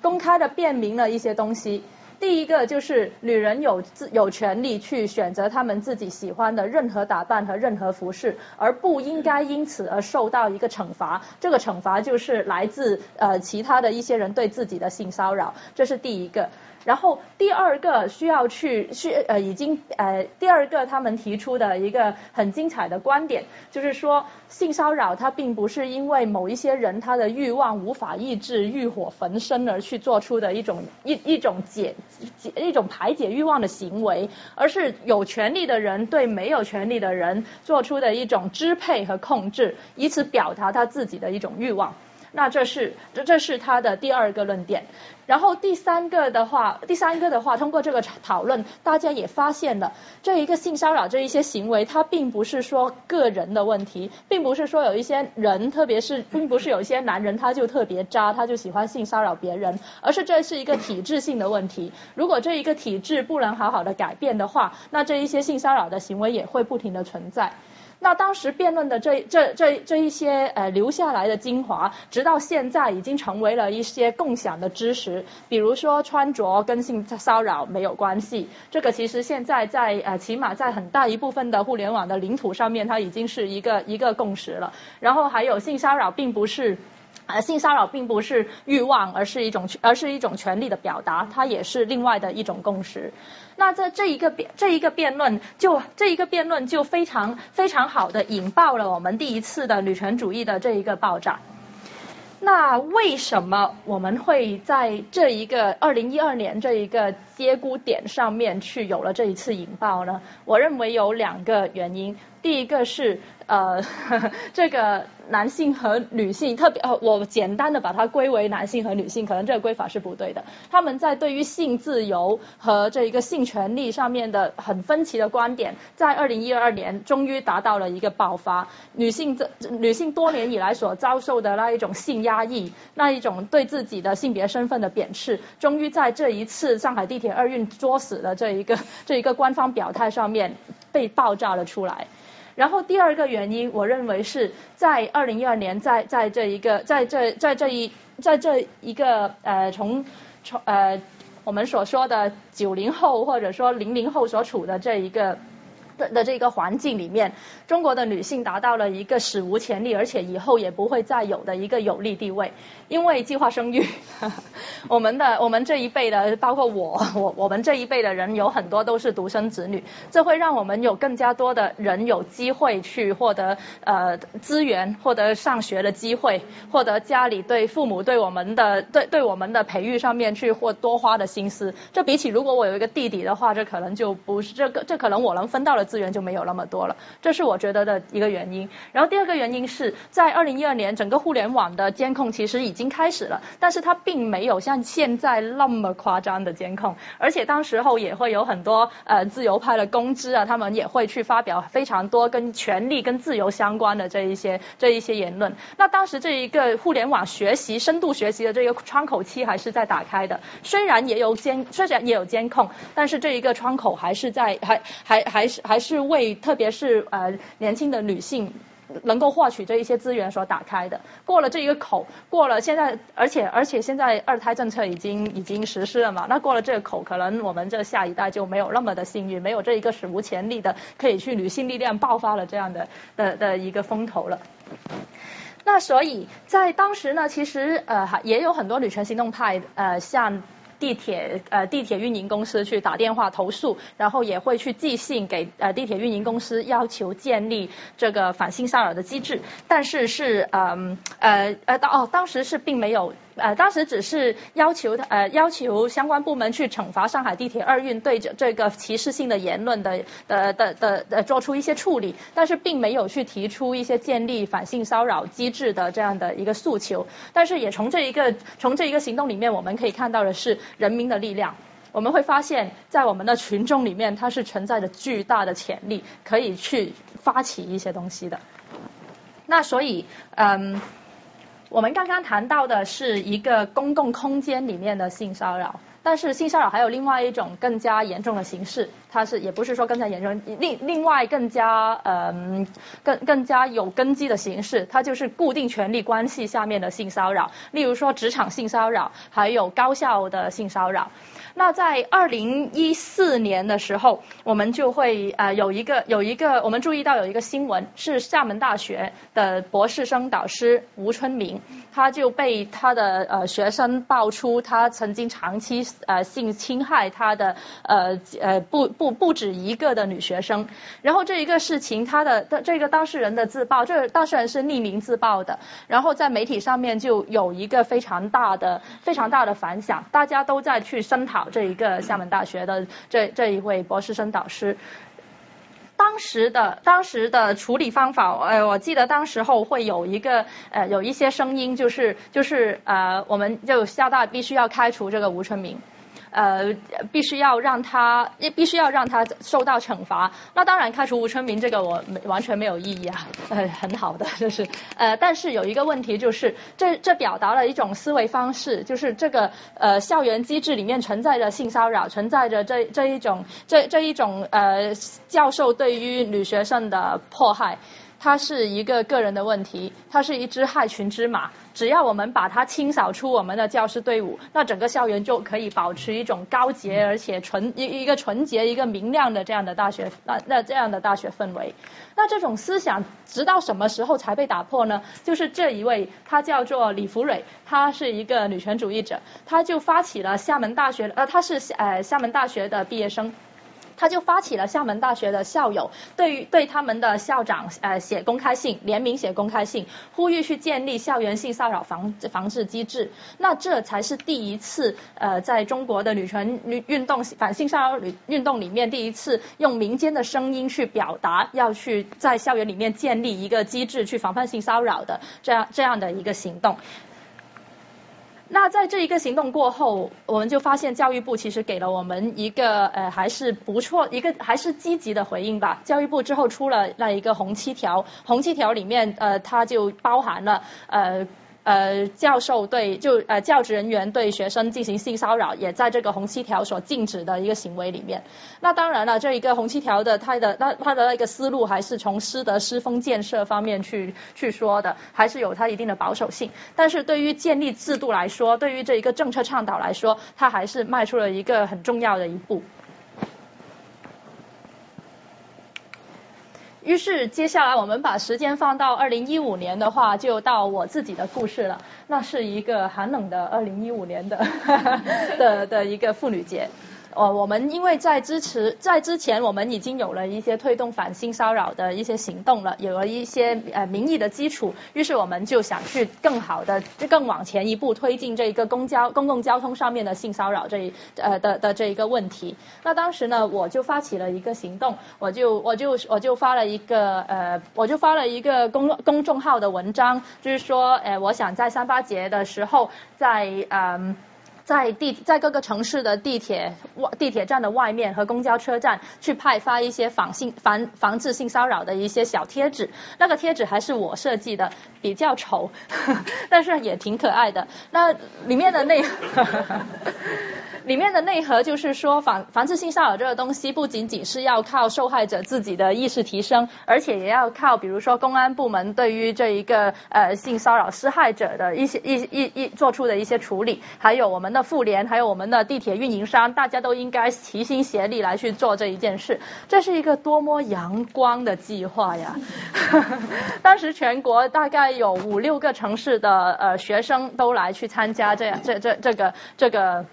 公开的辩明了一些东西。第一个就是女人有自有权利去选择她们自己喜欢的任何打扮和任何服饰，而不应该因此而受到一个惩罚。这个惩罚就是来自呃其他的一些人对自己的性骚扰，这是第一个。然后第二个需要去去呃已经呃第二个他们提出的一个很精彩的观点，就是说性骚扰它并不是因为某一些人他的欲望无法抑制欲火焚身而去做出的一种一一种解解一种排解欲望的行为，而是有权利的人对没有权利的人做出的一种支配和控制，以此表达他自己的一种欲望。那这是这这是他的第二个论点。然后第三个的话，第三个的话，通过这个讨论，大家也发现了这一个性骚扰这一些行为，它并不是说个人的问题，并不是说有一些人，特别是并不是有一些男人他就特别渣，他就喜欢性骚扰别人，而是这是一个体制性的问题。如果这一个体制不能好好的改变的话，那这一些性骚扰的行为也会不停的存在。那当时辩论的这这这这一些呃留下来的精华，直到现在已经成为了一些共享的知识。比如说穿着跟性骚扰没有关系，这个其实现在在呃起码在很大一部分的互联网的领土上面，它已经是一个一个共识了。然后还有性骚扰并不是。呃，性骚扰并不是欲望，而是一种，而是一种权利的表达，它也是另外的一种共识。那在这一个辩，这一个辩论，就这一个辩论就非常非常好的引爆了我们第一次的女权主义的这一个爆炸。那为什么我们会在这一个二零一二年这一个接骨点上面去有了这一次引爆呢？我认为有两个原因，第一个是呃呵呵这个。男性和女性，特别呃，我简单的把它归为男性和女性，可能这个归法是不对的。他们在对于性自由和这一个性权利上面的很分歧的观点，在二零一二年终于达到了一个爆发。女性这女性多年以来所遭受的那一种性压抑，那一种对自己的性别身份的贬斥，终于在这一次上海地铁二运作死的这一个这一个官方表态上面被爆炸了出来。然后第二个原因，我认为是在二零一二年，在在这一个，在这在这一在这一个呃从从呃我们所说的九零后或者说零零后所处的这一个。的的这个环境里面，中国的女性达到了一个史无前例，而且以后也不会再有的一个有利地位。因为计划生育，我们的我们这一辈的，包括我我我们这一辈的人，有很多都是独生子女，这会让我们有更加多的人有机会去获得呃资源，获得上学的机会，获得家里对父母对我们的对对我们的培育上面去或多花的心思。这比起如果我有一个弟弟的话，这可能就不是这个，这可能我能分到的。资源就没有那么多了，这是我觉得的一个原因。然后第二个原因是在二零一二年，整个互联网的监控其实已经开始了，但是它并没有像现在那么夸张的监控，而且当时候也会有很多呃自由派的公知啊，他们也会去发表非常多跟权力跟自由相关的这一些这一些言论。那当时这一个互联网学习深度学习的这个窗口期还是在打开的，虽然也有监虽然也有监控，但是这一个窗口还是在还还还是还。还是为特别是呃年轻的女性能够获取这一些资源所打开的。过了这一个口，过了现在，而且而且现在二胎政策已经已经实施了嘛？那过了这个口，可能我们这下一代就没有那么的幸运，没有这一个史无前例的可以去女性力量爆发了这样的的的一个风头了。那所以在当时呢，其实呃也有很多女权行动派呃像。地铁呃地铁运营公司去打电话投诉，然后也会去寄信给呃地铁运营公司要求建立这个反性骚扰的机制，但是是嗯呃呃当哦当时是并没有。呃，当时只是要求呃要求相关部门去惩罚上海地铁二运对着这个歧视性的言论的的的的的做出一些处理，但是并没有去提出一些建立反性骚扰机制的这样的一个诉求。但是也从这一个从这一个行动里面，我们可以看到的是人民的力量。我们会发现，在我们的群众里面，它是存在着巨大的潜力，可以去发起一些东西的。那所以，嗯。我们刚刚谈到的是一个公共空间里面的性骚扰，但是性骚扰还有另外一种更加严重的形式，它是也不是说更加严重，另另外更加嗯更更加有根基的形式，它就是固定权利关系下面的性骚扰，例如说职场性骚扰，还有高校的性骚扰。那在二零一四年的时候，我们就会呃有一个有一个我们注意到有一个新闻，是厦门大学的博士生导师吴春明，他就被他的呃学生爆出他曾经长期呃性侵害他的呃呃不不不止一个的女学生，然后这一个事情他的这个当事人的自曝，这当事人是匿名自曝的，然后在媒体上面就有一个非常大的非常大的反响，大家都在去声讨。这一个厦门大学的这这一位博士生导师，当时的当时的处理方法，呃，我记得当时候会有一个呃有一些声音，就是就是呃，我们就厦大必须要开除这个吴春明。呃，必须要让他，必须要让他受到惩罚。那当然，开除吴春明这个我没完全没有意义啊，呃，很好的，就是呃，但是有一个问题就是，这这表达了一种思维方式，就是这个呃校园机制里面存在着性骚扰，存在着这这一种这这一种呃教授对于女学生的迫害。它是一个个人的问题，它是一只害群之马。只要我们把它清扫出我们的教师队伍，那整个校园就可以保持一种高洁而且纯一一个纯洁、一个明亮的这样的大学那那这样的大学氛围。那这种思想直到什么时候才被打破呢？就是这一位，他叫做李福蕊，他是一个女权主义者，他就发起了厦门大学呃，他是呃厦门大学的毕业生。他就发起了厦门大学的校友对于对他们的校长呃写公开信，联名写公开信，呼吁去建立校园性骚扰防防治机制。那这才是第一次呃在中国的女权运运动反性骚扰运动里面第一次用民间的声音去表达要去在校园里面建立一个机制去防范性骚扰的这样这样的一个行动。那在这一个行动过后，我们就发现教育部其实给了我们一个呃还是不错一个还是积极的回应吧。教育部之后出了那一个红七条，红七条里面呃它就包含了呃。呃，教授对就呃教职人员对学生进行性骚扰，也在这个红七条所禁止的一个行为里面。那当然了，这一个红七条的它的那它的那个思路还是从师德师风建设方面去去说的，还是有它一定的保守性。但是对于建立制度来说，对于这一个政策倡导来说，它还是迈出了一个很重要的一步。于是接下来我们把时间放到二零一五年的话，就到我自己的故事了。那是一个寒冷的二零一五年的 的的一个妇女节。哦，我们因为在支持，在之前我们已经有了一些推动反性骚扰的一些行动了，有了一些呃民意的基础，于是我们就想去更好的、更往前一步推进这一个公交、公共交通上面的性骚扰这一呃的的这一个问题。那当时呢，我就发起了一个行动，我就我就我就发了一个呃，我就发了一个公公众号的文章，就是说，呃，我想在三八节的时候，在嗯。在地在各个城市的地铁地铁站的外面和公交车站去派发一些防性防防治性骚扰的一些小贴纸，那个贴纸还是我设计的，比较丑，但是也挺可爱的。那里面的内。里面的内核就是说，防防治性骚扰这个东西，不仅仅是要靠受害者自己的意识提升，而且也要靠，比如说公安部门对于这一个呃性骚扰施害者的一些一一一做出的一些处理，还有我们的妇联，还有我们的地铁运营商，大家都应该齐心协力来去做这一件事。这是一个多么阳光的计划呀！当时全国大概有五六个城市的呃学生都来去参加这样这这这个这个。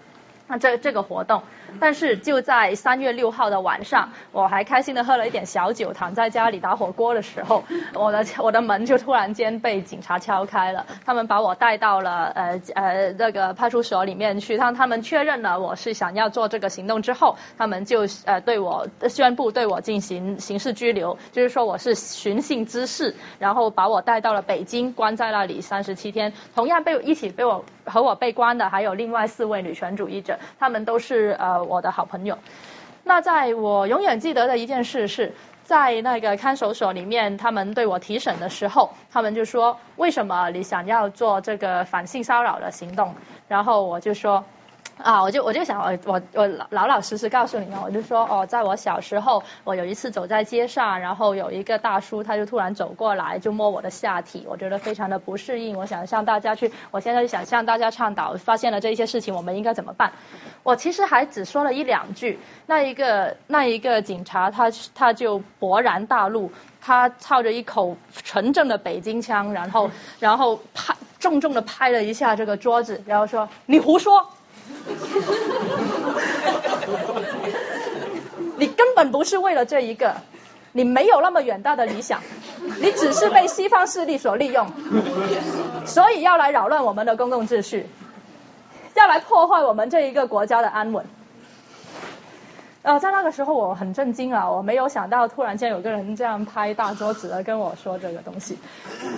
那这这个活动，但是就在三月六号的晚上，我还开心的喝了一点小酒，躺在家里打火锅的时候，我的我的门就突然间被警察敲开了，他们把我带到了呃呃那个派出所里面去，当他们确认了我是想要做这个行动之后，他们就呃对我宣布对我进行刑事拘留，就是说我是寻衅滋事，然后把我带到了北京，关在那里三十七天，同样被一起被我和我被关的还有另外四位女权主义者。他们都是呃我的好朋友。那在我永远记得的一件事是，在那个看守所里面，他们对我提审的时候，他们就说为什么你想要做这个反性骚扰的行动？然后我就说。啊，我就我就想，我我我老老实实告诉你们，我就说哦，在我小时候，我有一次走在街上，然后有一个大叔，他就突然走过来，就摸我的下体，我觉得非常的不适应。我想向大家去，我现在想向大家倡导，发现了这一些事情，我们应该怎么办？我其实还只说了一两句，那一个那一个警察他他就勃然大怒，他操着一口纯正的北京腔，然后然后拍重重的拍了一下这个桌子，然后说你胡说。你根本不是为了这一个，你没有那么远大的理想，你只是被西方势力所利用，所以要来扰乱我们的公共秩序，要来破坏我们这一个国家的安稳。呃，在那个时候我很震惊啊，我没有想到突然间有个人这样拍大桌子的跟我说这个东西，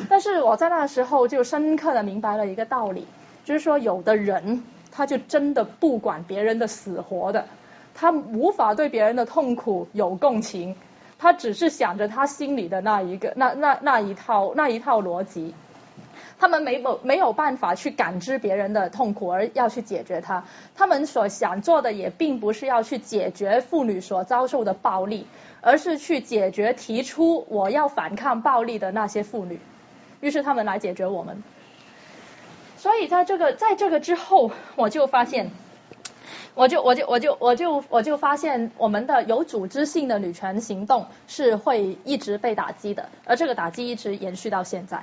但是我在那个时候就深刻的明白了一个道理，就是说有的人。他就真的不管别人的死活的，他无法对别人的痛苦有共情，他只是想着他心里的那一个那那那一套那一套逻辑，他们没有没有办法去感知别人的痛苦而要去解决它，他们所想做的也并不是要去解决妇女所遭受的暴力，而是去解决提出我要反抗暴力的那些妇女，于是他们来解决我们。所以在这个在这个之后，我就发现，我就我就我就我就我就发现，我们的有组织性的女权行动是会一直被打击的，而这个打击一直延续到现在。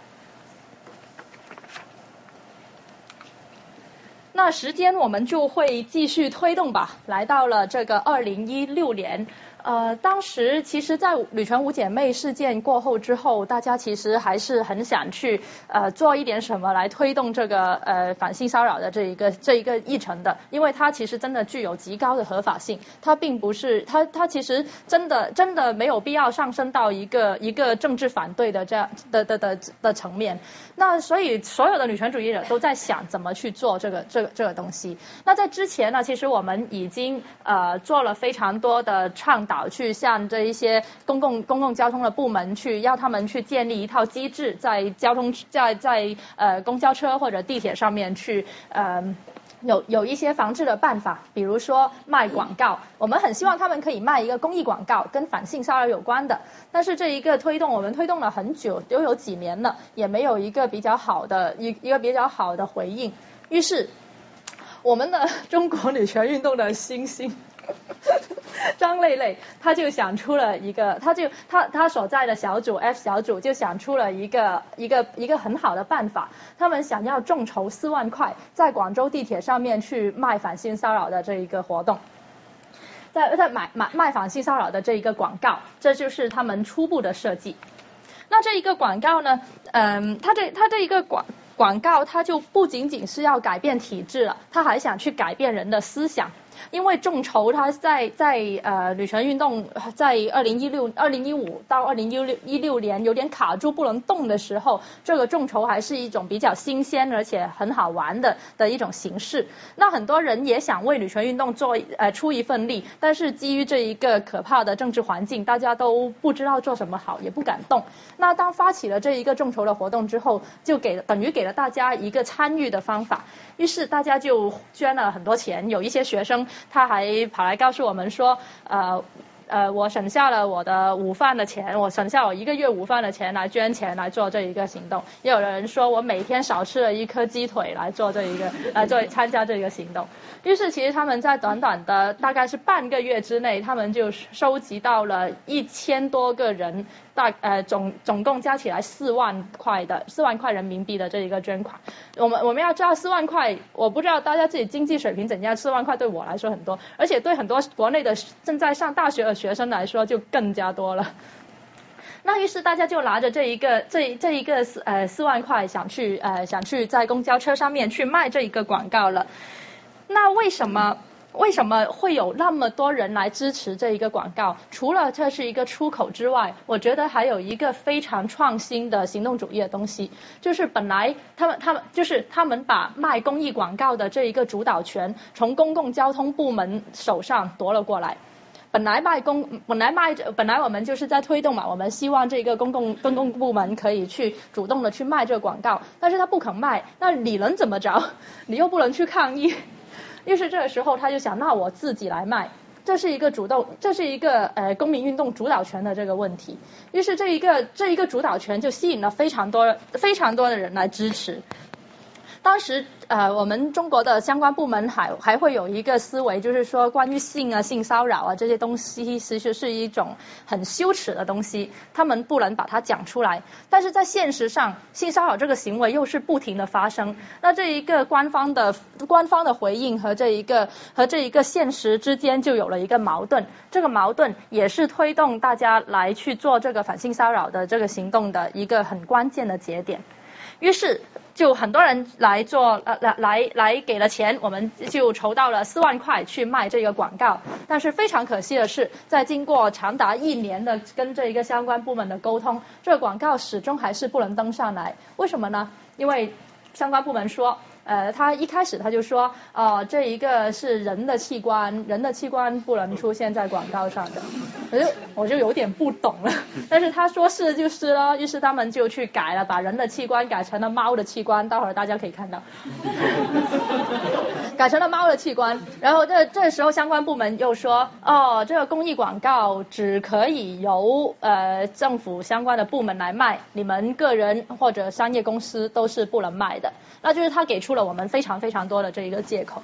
那时间我们就会继续推动吧，来到了这个二零一六年。呃，当时其实，在女权五姐妹事件过后之后，大家其实还是很想去呃做一点什么来推动这个呃反性骚扰的这一个这一个议程的，因为它其实真的具有极高的合法性，它并不是它它其实真的真的没有必要上升到一个一个政治反对的这样的的的的层面。那所以所有的女权主义者都在想怎么去做这个这个这个东西。那在之前呢，其实我们已经呃做了非常多的倡导。去向这一些公共公共交通的部门去要他们去建立一套机制，在交通在在呃公交车或者地铁上面去呃有有一些防治的办法，比如说卖广告，我们很希望他们可以卖一个公益广告，跟反性骚扰有关的。但是这一个推动我们推动了很久，都有几年了，也没有一个比较好的一一个比较好的回应。于是我们的 中国女权运动的新星。张蕾蕾，他就想出了一个，他就他他所在的小组 F 小组就想出了一个一个一个很好的办法，他们想要众筹四万块，在广州地铁上面去卖反性骚扰的这一个活动，在在买买卖反性骚扰的这一个广告，这就是他们初步的设计。那这一个广告呢，嗯，他这他这一个广广告，他就不仅仅是要改变体制了，他还想去改变人的思想。因为众筹，它在在呃女权运动在二零一六、二零一五到二零一六一六年有点卡住不能动的时候，这个众筹还是一种比较新鲜而且很好玩的的一种形式。那很多人也想为女权运动做呃出一份力，但是基于这一个可怕的政治环境，大家都不知道做什么好，也不敢动。那当发起了这一个众筹的活动之后，就给等于给了大家一个参与的方法，于是大家就捐了很多钱，有一些学生。他还跑来告诉我们说，呃。呃，我省下了我的午饭的钱，我省下我一个月午饭的钱来捐钱来做这一个行动。也有人说我每天少吃了一颗鸡腿来做这一个，来做参加这一个行动。于是其实他们在短短的大概是半个月之内，他们就收集到了一千多个人，大呃总总共加起来四万块的四万块人民币的这一个捐款。我们我们要知道四万块，我不知道大家自己经济水平怎样，四万块对我来说很多，而且对很多国内的正在上大学的学生来说就更加多了。那于是大家就拿着这一个这这一个四呃四万块，想去呃想去在公交车上面去卖这一个广告了。那为什么为什么会有那么多人来支持这一个广告？除了这是一个出口之外，我觉得还有一个非常创新的行动主义的东西，就是本来他们他们就是他们把卖公益广告的这一个主导权从公共交通部门手上夺了过来。本来卖公本来卖本来我们就是在推动嘛，我们希望这个公共公共部门可以去主动的去卖这个广告，但是他不肯卖，那你能怎么着？你又不能去抗议。于是这个时候他就想，那我自己来卖，这是一个主动，这是一个呃公民运动主导权的这个问题。于是这一个这一个主导权就吸引了非常多非常多的人来支持。当时呃，我们中国的相关部门还还会有一个思维，就是说关于性啊、性骚扰啊这些东西，其实是一种很羞耻的东西，他们不能把它讲出来。但是在现实上，性骚扰这个行为又是不停的发生。那这一个官方的官方的回应和这一个和这一个现实之间就有了一个矛盾。这个矛盾也是推动大家来去做这个反性骚扰的这个行动的一个很关键的节点。于是，就很多人来做，呃，来来来给了钱，我们就筹到了四万块去卖这个广告。但是非常可惜的是，在经过长达一年的跟这一个相关部门的沟通，这个广告始终还是不能登上来。为什么呢？因为相关部门说。呃，他一开始他就说，哦，这一个是人的器官，人的器官不能出现在广告上的，我就我就有点不懂了。但是他说是就是了，于是他们就去改了，把人的器官改成了猫的器官，待会儿大家可以看到，改成了猫的器官。然后这这时候相关部门又说，哦，这个公益广告只可以由呃政府相关的部门来卖，你们个人或者商业公司都是不能卖的。那就是他给出了我们非常非常多的这一个借口，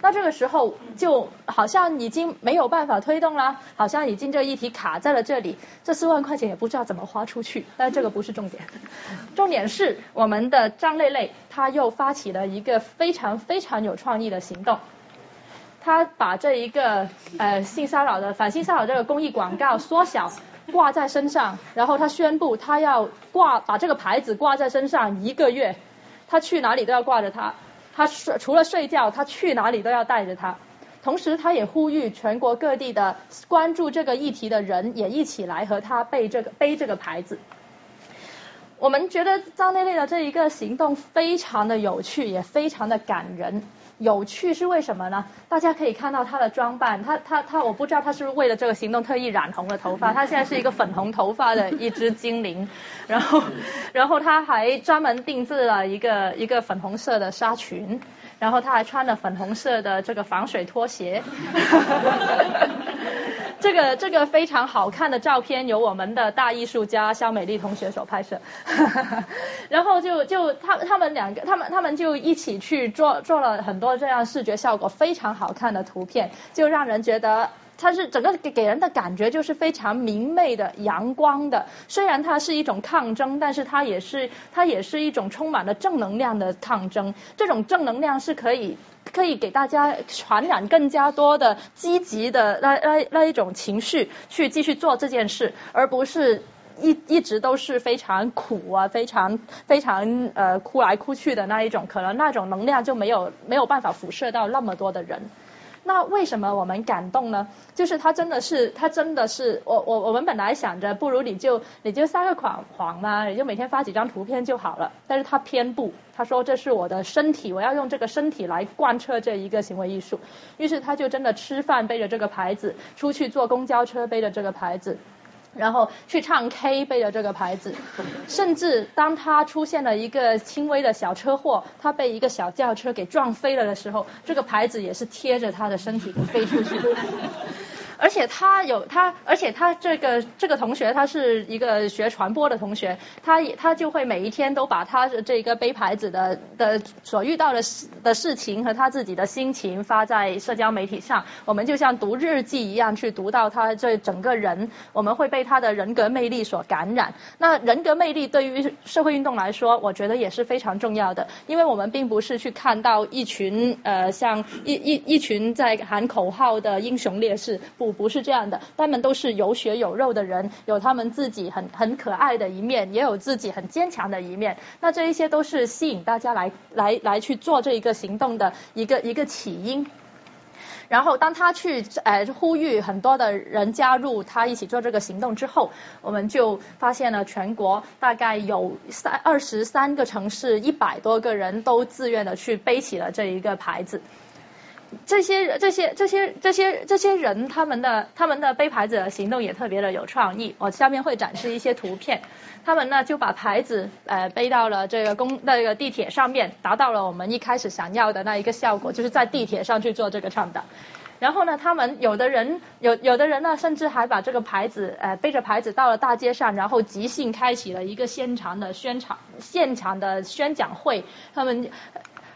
那这个时候就好像已经没有办法推动了，好像已经这议题卡在了这里，这四万块钱也不知道怎么花出去，但这个不是重点，重点是我们的张蕾蕾她又发起了一个非常非常有创意的行动，她把这一个呃性骚扰的反性骚扰这个公益广告缩小挂在身上，然后她宣布她要挂把这个牌子挂在身上一个月。他去哪里都要挂着它，他睡除了睡觉，他去哪里都要带着它。同时，他也呼吁全国各地的关注这个议题的人也一起来和他背这个背这个牌子。我们觉得张内内的这一个行动非常的有趣，也非常的感人。有趣是为什么呢？大家可以看到她的装扮，她她她，我不知道她是不是为了这个行动特意染红了头发。她现在是一个粉红头发的一只精灵，然后然后她还专门定制了一个一个粉红色的纱裙，然后他还穿了粉红色的这个防水拖鞋。这个这个非常好看的照片由我们的大艺术家肖美丽同学所拍摄，然后就就他他们两个他们他们就一起去做做了很多这样视觉效果非常好看的图片，就让人觉得它是整个给给人的感觉就是非常明媚的阳光的，虽然它是一种抗争，但是它也是它也是一种充满了正能量的抗争，这种正能量是可以。可以给大家传染更加多的积极的那那那一种情绪，去继续做这件事，而不是一一直都是非常苦啊，非常非常呃哭来哭去的那一种，可能那种能量就没有没有办法辐射到那么多的人。那为什么我们感动呢？就是他真的是，他真的是，我我我们本来想着，不如你就你就撒个谎谎嘛，你就每天发几张图片就好了。但是他偏不，他说这是我的身体，我要用这个身体来贯彻这一个行为艺术。于是他就真的吃饭背着这个牌子，出去坐公交车背着这个牌子。然后去唱 K 背着这个牌子，甚至当他出现了一个轻微的小车祸，他被一个小轿车给撞飞了的时候，这个牌子也是贴着他的身体飞出去。而且他有他，而且他这个这个同学他是一个学传播的同学，他也他就会每一天都把他的这个背牌子的的所遇到的事的事情和他自己的心情发在社交媒体上，我们就像读日记一样去读到他这整个人，我们会被他的人格魅力所感染。那人格魅力对于社会运动来说，我觉得也是非常重要的，因为我们并不是去看到一群呃像一一一群在喊口号的英雄烈士，不不是这样的，他们都是有血有肉的人，有他们自己很很可爱的一面，也有自己很坚强的一面。那这一些都是吸引大家来来来去做这一个行动的一个一个起因。然后当他去呃呼吁很多的人加入他一起做这个行动之后，我们就发现了全国大概有三二十三个城市，一百多个人都自愿的去背起了这一个牌子。这些这些这些这些这些人，他们的他们的背牌子的行动也特别的有创意。我下面会展示一些图片，他们呢就把牌子呃背到了这个公那个地铁上面，达到了我们一开始想要的那一个效果，就是在地铁上去做这个倡导。然后呢，他们有的人有有的人呢，甚至还把这个牌子呃背着牌子到了大街上，然后即兴开启了一个现场的宣传现场的宣讲会，他们。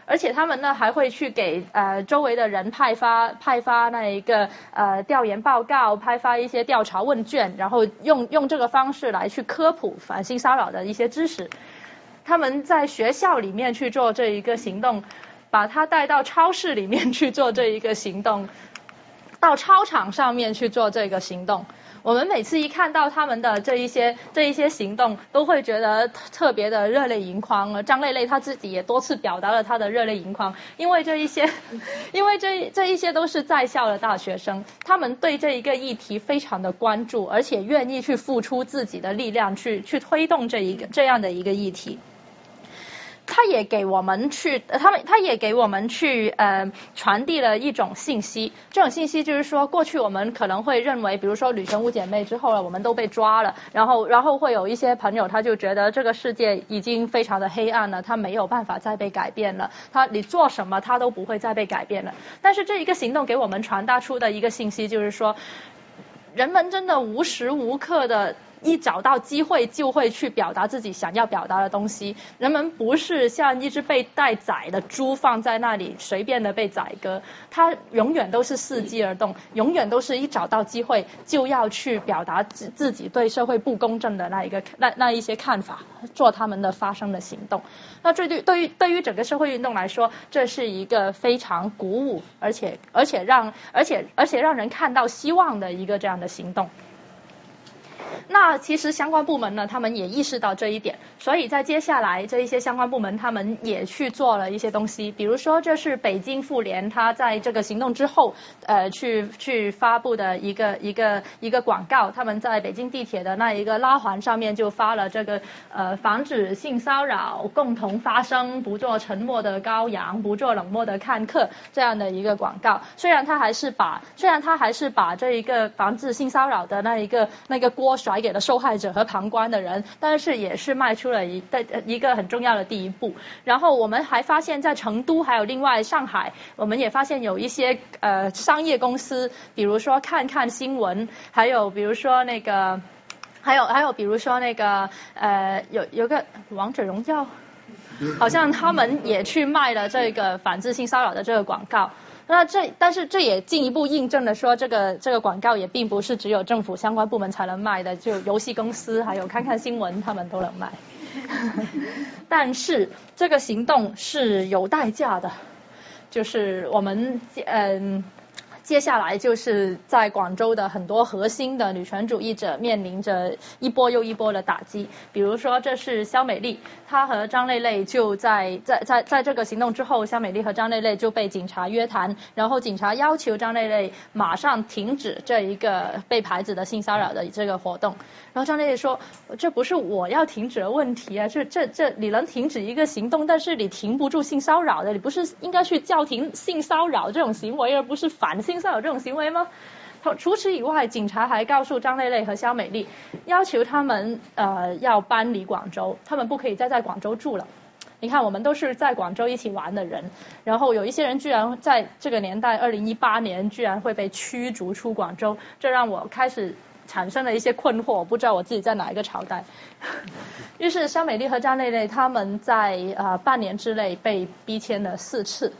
而且他们呢还会去给呃周围的人派发派发那一个呃调研报告，派发一些调查问卷，然后用用这个方式来去科普反性骚扰的一些知识。他们在学校里面去做这一个行动，把他带到超市里面去做这一个行动，到操场上面去做这个行动。我们每次一看到他们的这一些这一些行动，都会觉得特别的热泪盈眶。张蕾蕾她自己也多次表达了她的热泪盈眶，因为这一些，因为这这一些都是在校的大学生，他们对这一个议题非常的关注，而且愿意去付出自己的力量去去推动这一个这样的一个议题。他也给我们去，他们他也给我们去呃传递了一种信息。这种信息就是说，过去我们可能会认为，比如说女神五姐妹之后呢，我们都被抓了，然后然后会有一些朋友他就觉得这个世界已经非常的黑暗了，他没有办法再被改变了，他你做什么他都不会再被改变了。但是这一个行动给我们传达出的一个信息就是说，人们真的无时无刻的。一找到机会就会去表达自己想要表达的东西。人们不是像一只被待宰的猪放在那里随便的被宰割，它永远都是伺机而动，永远都是一找到机会就要去表达自自己对社会不公正的那一个那那一些看法，做他们的发生的行动。那这对对于对于整个社会运动来说，这是一个非常鼓舞，而且而且让而且而且让人看到希望的一个这样的行动。那其实相关部门呢，他们也意识到这一点，所以在接下来这一些相关部门，他们也去做了一些东西，比如说这是北京妇联，他在这个行动之后，呃，去去发布的一个一个一个广告，他们在北京地铁的那一个拉环上面就发了这个呃防止性骚扰，共同发声，不做沉默的羔羊，不做冷漠的看客这样的一个广告。虽然他还是把虽然他还是把这一个防治性骚扰的那一个那个锅。甩给了受害者和旁观的人，但是也是迈出了一的一个很重要的第一步。然后我们还发现，在成都还有另外上海，我们也发现有一些呃商业公司，比如说看看新闻，还有比如说那个，还有还有比如说那个呃有有个王者荣耀，好像他们也去卖了这个反制性骚扰的这个广告。那这，但是这也进一步印证了说，这个这个广告也并不是只有政府相关部门才能卖的，就游戏公司还有看看新闻，他们都能卖。但是这个行动是有代价的，就是我们嗯。接下来就是在广州的很多核心的女权主义者面临着一波又一波的打击，比如说这是肖美丽，她和张蕾蕾就在在在在这个行动之后，肖美丽和张蕾蕾就被警察约谈，然后警察要求张蕾蕾马上停止这一个被牌子的性骚扰的这个活动，然后张丽丽说这不是我要停止的问题啊，这这这你能停止一个行动，但是你停不住性骚扰的，你不是应该去叫停性骚扰这种行为，而不是反性。性骚扰这种行为吗？除此以外，警察还告诉张蕾蕾和肖美丽，要求他们呃要搬离广州，他们不可以再在广州住了，你看，我们都是在广州一起玩的人，然后有一些人居然在这个年代，二零一八年居然会被驱逐出广州，这让我开始产生了一些困惑，我不知道我自己在哪一个朝代。于是，肖美丽和张蕾蕾他们在呃半年之内被逼迁了四次。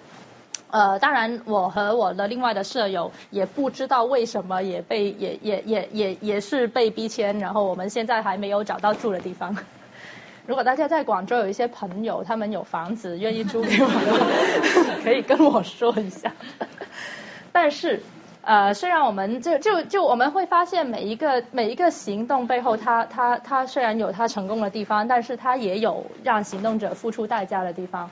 呃，当然，我和我的另外的舍友也不知道为什么也被也也也也也是被逼迁，然后我们现在还没有找到住的地方。如果大家在广州有一些朋友，他们有房子愿意租给我的话，可以跟我说一下。但是，呃，虽然我们就就就我们会发现每一个每一个行动背后，它它它虽然有它成功的地方，但是它也有让行动者付出代价的地方。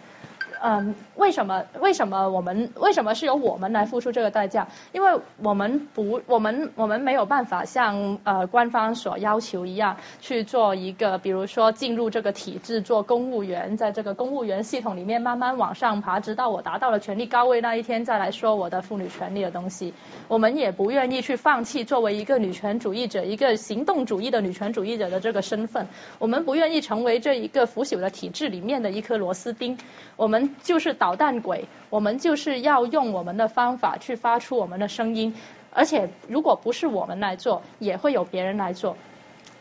嗯，为什么？为什么我们为什么是由我们来付出这个代价？因为我们不，我们我们没有办法像呃官方所要求一样去做一个，比如说进入这个体制做公务员，在这个公务员系统里面慢慢往上爬，直到我达到了权力高位那一天再来说我的妇女权利的东西。我们也不愿意去放弃作为一个女权主义者，一个行动主义的女权主义者的这个身份。我们不愿意成为这一个腐朽的体制里面的一颗螺丝钉。我们。就是捣蛋鬼，我们就是要用我们的方法去发出我们的声音，而且如果不是我们来做，也会有别人来做。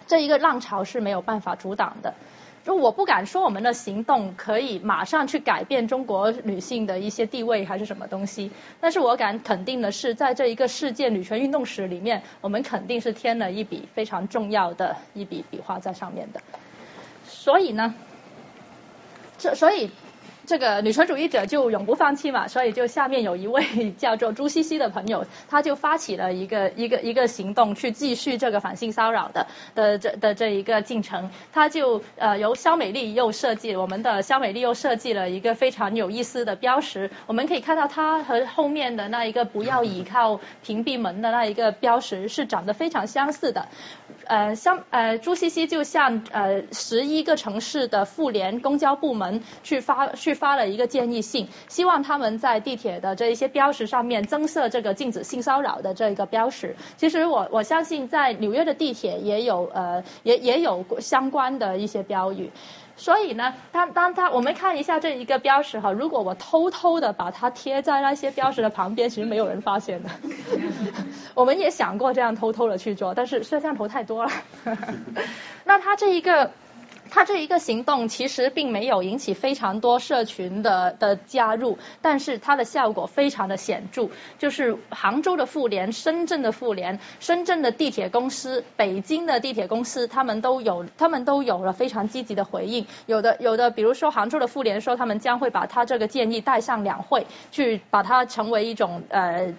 这一个浪潮是没有办法阻挡的。就我不敢说我们的行动可以马上去改变中国女性的一些地位还是什么东西，但是我敢肯定的是，在这一个世界女权运动史里面，我们肯定是添了一笔非常重要的一笔笔画在上面的。所以呢，这所以。这个女权主义者就永不放弃嘛，所以就下面有一位叫做朱西西的朋友，他就发起了一个 一个一个行动，去继续这个反性骚扰的的这的这一个进程。他就呃由肖美丽又设计，我们的肖美丽又设计了一个非常有意思的标识。我们可以看到它和后面的那一个不要倚靠屏蔽门的那一个标识是长得非常相似的。呃，像呃朱西西就向呃十一个城市的妇联公交部门去发去发了一个建议信，希望他们在地铁的这一些标识上面增设这个禁止性骚扰的这一个标识。其实我我相信在纽约的地铁也有呃也也有相关的一些标语。所以呢，当当他我们看一下这一个标识哈，如果我偷偷的把它贴在那些标识的旁边，其实没有人发现的。我们也想过这样偷偷的去做，但是摄像头太多了。那它这一个。他这一个行动其实并没有引起非常多社群的的加入，但是它的效果非常的显著。就是杭州的妇联、深圳的妇联、深圳的地铁公司、北京的地铁公司，他们都有他们都有了非常积极的回应。有的有的，比如说杭州的妇联说，他们将会把他这个建议带上两会，去把它成为一种呃。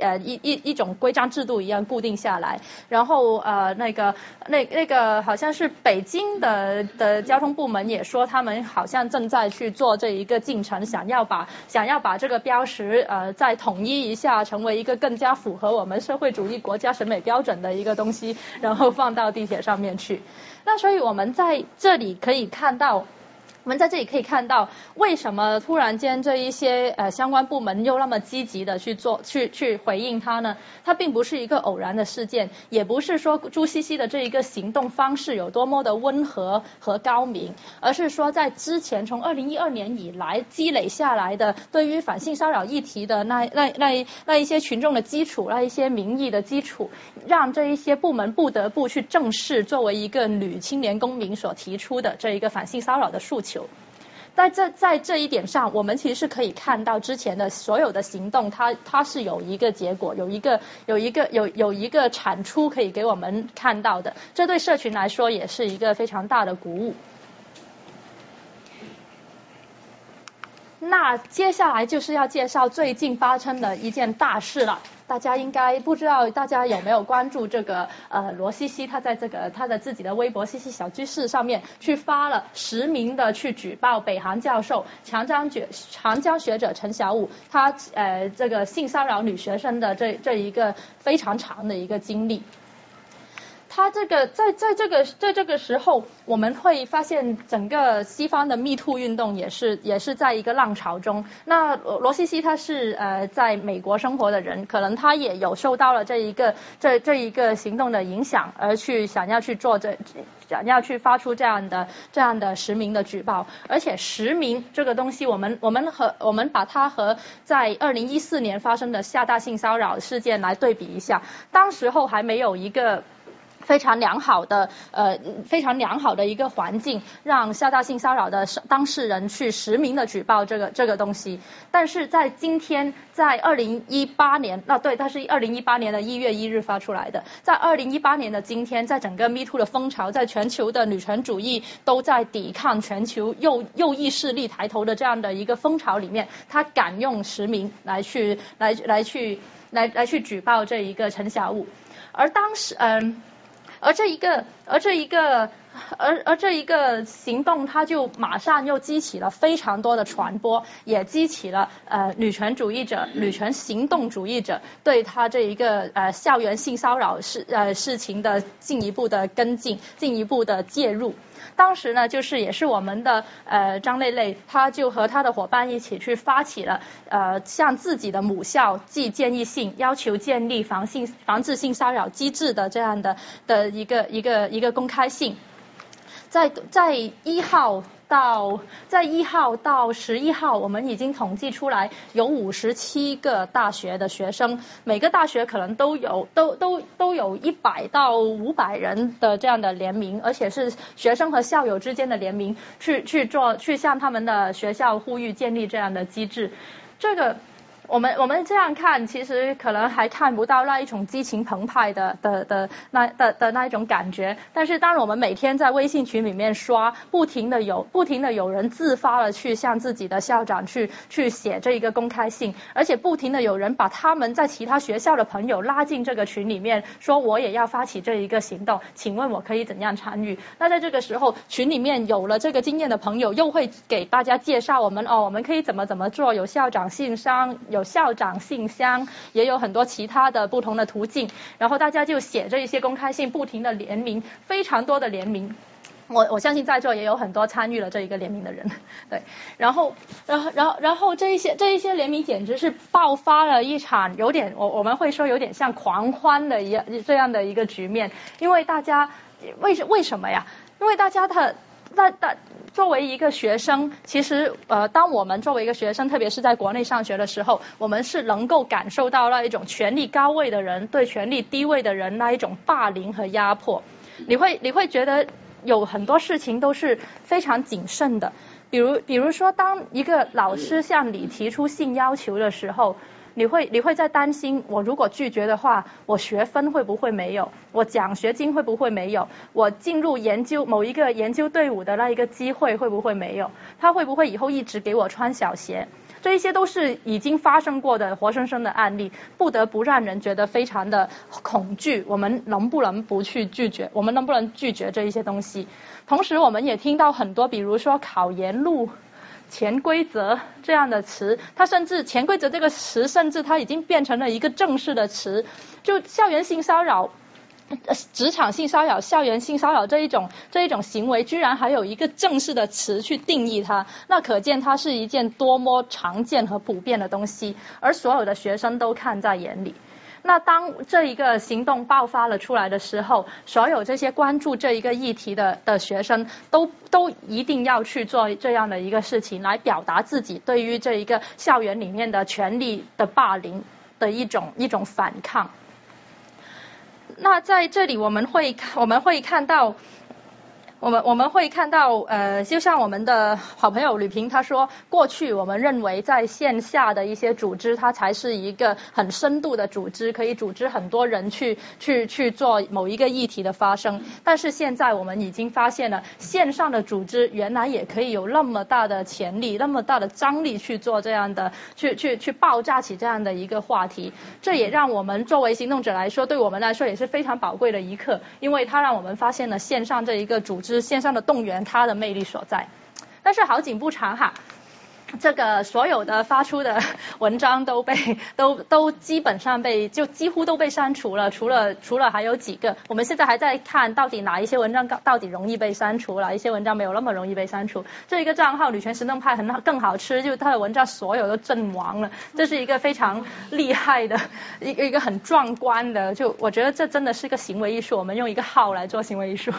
呃，一一一种规章制度一样固定下来，然后呃，那个那那个好像是北京的的交通部门也说，他们好像正在去做这一个进程，想要把想要把这个标识呃再统一一下，成为一个更加符合我们社会主义国家审美标准的一个东西，然后放到地铁上面去。那所以我们在这里可以看到。我们在这里可以看到，为什么突然间这一些呃相关部门又那么积极的去做去去回应它呢？它并不是一个偶然的事件，也不是说朱西西的这一个行动方式有多么的温和和高明，而是说在之前从二零一二年以来积累下来的对于反性骚扰议题的那那那那一些群众的基础，那一些民意的基础，让这一些部门不得不去正视作为一个女青年公民所提出的这一个反性骚扰的诉求。在这在这一点上，我们其实是可以看到之前的所有的行动，它它是有一个结果，有一个有一个有有一个产出可以给我们看到的。这对社群来说也是一个非常大的鼓舞。那接下来就是要介绍最近发生的一件大事了。大家应该不知道，大家有没有关注这个呃罗西西？他在这个他的自己的微博“西西小居室”上面去发了实名的去举报北航教授长江学长江学者陈小武，他呃这个性骚扰女学生的这这一个非常长的一个经历。他这个在在这个在这个时候，我们会发现整个西方的 Me Too 运动也是也是在一个浪潮中。那罗罗西西他是呃在美国生活的人，可能他也有受到了这一个这这一个行动的影响，而去想要去做这想要去发出这样的这样的实名的举报。而且实名这个东西，我们我们和我们把它和在二零一四年发生的厦大性骚扰事件来对比一下，当时候还没有一个。非常良好的呃非常良好的一个环境，让下大性骚扰的当事人去实名的举报这个这个东西。但是在今天，在二零一八年，那对，它是二零一八年的一月一日发出来的。在二零一八年的今天，在整个 Me Too 的风潮，在全球的女权主义都在抵抗全球右右翼势力抬头的这样的一个风潮里面，他敢用实名来去来来去来来去举报这一个陈小武，而当时嗯。而这一个，而这一个，而而这一个行动，它就马上又激起了非常多的传播，也激起了呃女权主义者、女权行动主义者对他这一个呃校园性骚扰事呃事情的进一步的跟进、进一步的介入。当时呢，就是也是我们的呃张蕾蕾，她就和她的伙伴一起去发起了呃向自己的母校寄建议信，要求建立防性防治性骚扰机制的这样的的一个一个一个公开信，在在一号。到在一号到十一号，我们已经统计出来有五十七个大学的学生，每个大学可能都有都都都有一百到五百人的这样的联名，而且是学生和校友之间的联名，去去做去向他们的学校呼吁建立这样的机制，这个。我们我们这样看，其实可能还看不到那一种激情澎湃的的的那的的那一种感觉。但是，当我们每天在微信群里面刷，不停的有不停的有人自发的去向自己的校长去去写这一个公开信，而且不停的有人把他们在其他学校的朋友拉进这个群里面，说我也要发起这一个行动，请问我可以怎样参与？那在这个时候，群里面有了这个经验的朋友，又会给大家介绍我们哦，我们可以怎么怎么做？有校长信箱。有校长信箱，也有很多其他的不同的途径，然后大家就写着一些公开信，不停的联名，非常多的联名。我我相信在座也有很多参与了这一个联名的人，对。然后，然后，然后，然后这一些这一些联名简直是爆发了一场有点我我们会说有点像狂欢的一样这样的一个局面，因为大家为什为什么呀？因为大家的。那那作为一个学生，其实呃，当我们作为一个学生，特别是在国内上学的时候，我们是能够感受到那一种权力高位的人对权力低位的人那一种霸凌和压迫。你会你会觉得有很多事情都是非常谨慎的，比如比如说，当一个老师向你提出性要求的时候。你会你会在担心，我如果拒绝的话，我学分会不会没有？我奖学金会不会没有？我进入研究某一个研究队伍的那一个机会会不会没有？他会不会以后一直给我穿小鞋？这一些都是已经发生过的活生生的案例，不得不让人觉得非常的恐惧。我们能不能不去拒绝？我们能不能拒绝这一些东西？同时，我们也听到很多，比如说考研路。潜规则这样的词，它甚至潜规则这个词，甚至它已经变成了一个正式的词。就校园性骚扰、职场性骚扰、校园性骚扰这一种这一种行为，居然还有一个正式的词去定义它，那可见它是一件多么常见和普遍的东西，而所有的学生都看在眼里。那当这一个行动爆发了出来的时候，所有这些关注这一个议题的的学生都都一定要去做这样的一个事情，来表达自己对于这一个校园里面的权力的霸凌的一种一种反抗。那在这里我们会我们会看到。我们我们会看到，呃，就像我们的好朋友吕平他说，过去我们认为在线下的一些组织，它才是一个很深度的组织，可以组织很多人去去去做某一个议题的发生。但是现在我们已经发现了，线上的组织原来也可以有那么大的潜力，那么大的张力去做这样的，去去去爆炸起这样的一个话题。这也让我们作为行动者来说，对我们来说也是非常宝贵的一刻，因为它让我们发现了线上这一个组是线上的动员，它的魅力所在。但是好景不长哈，这个所有的发出的文章都被 都都基本上被就几乎都被删除了，除了除了还有几个，我们现在还在看到底哪一些文章到底容易被删除了，一些文章没有那么容易被删除。这一个账号女权行动派很好更好吃，就他的文章所有都阵亡了，这是一个非常厉害的一个一个很壮观的，就我觉得这真的是一个行为艺术，我们用一个号来做行为艺术。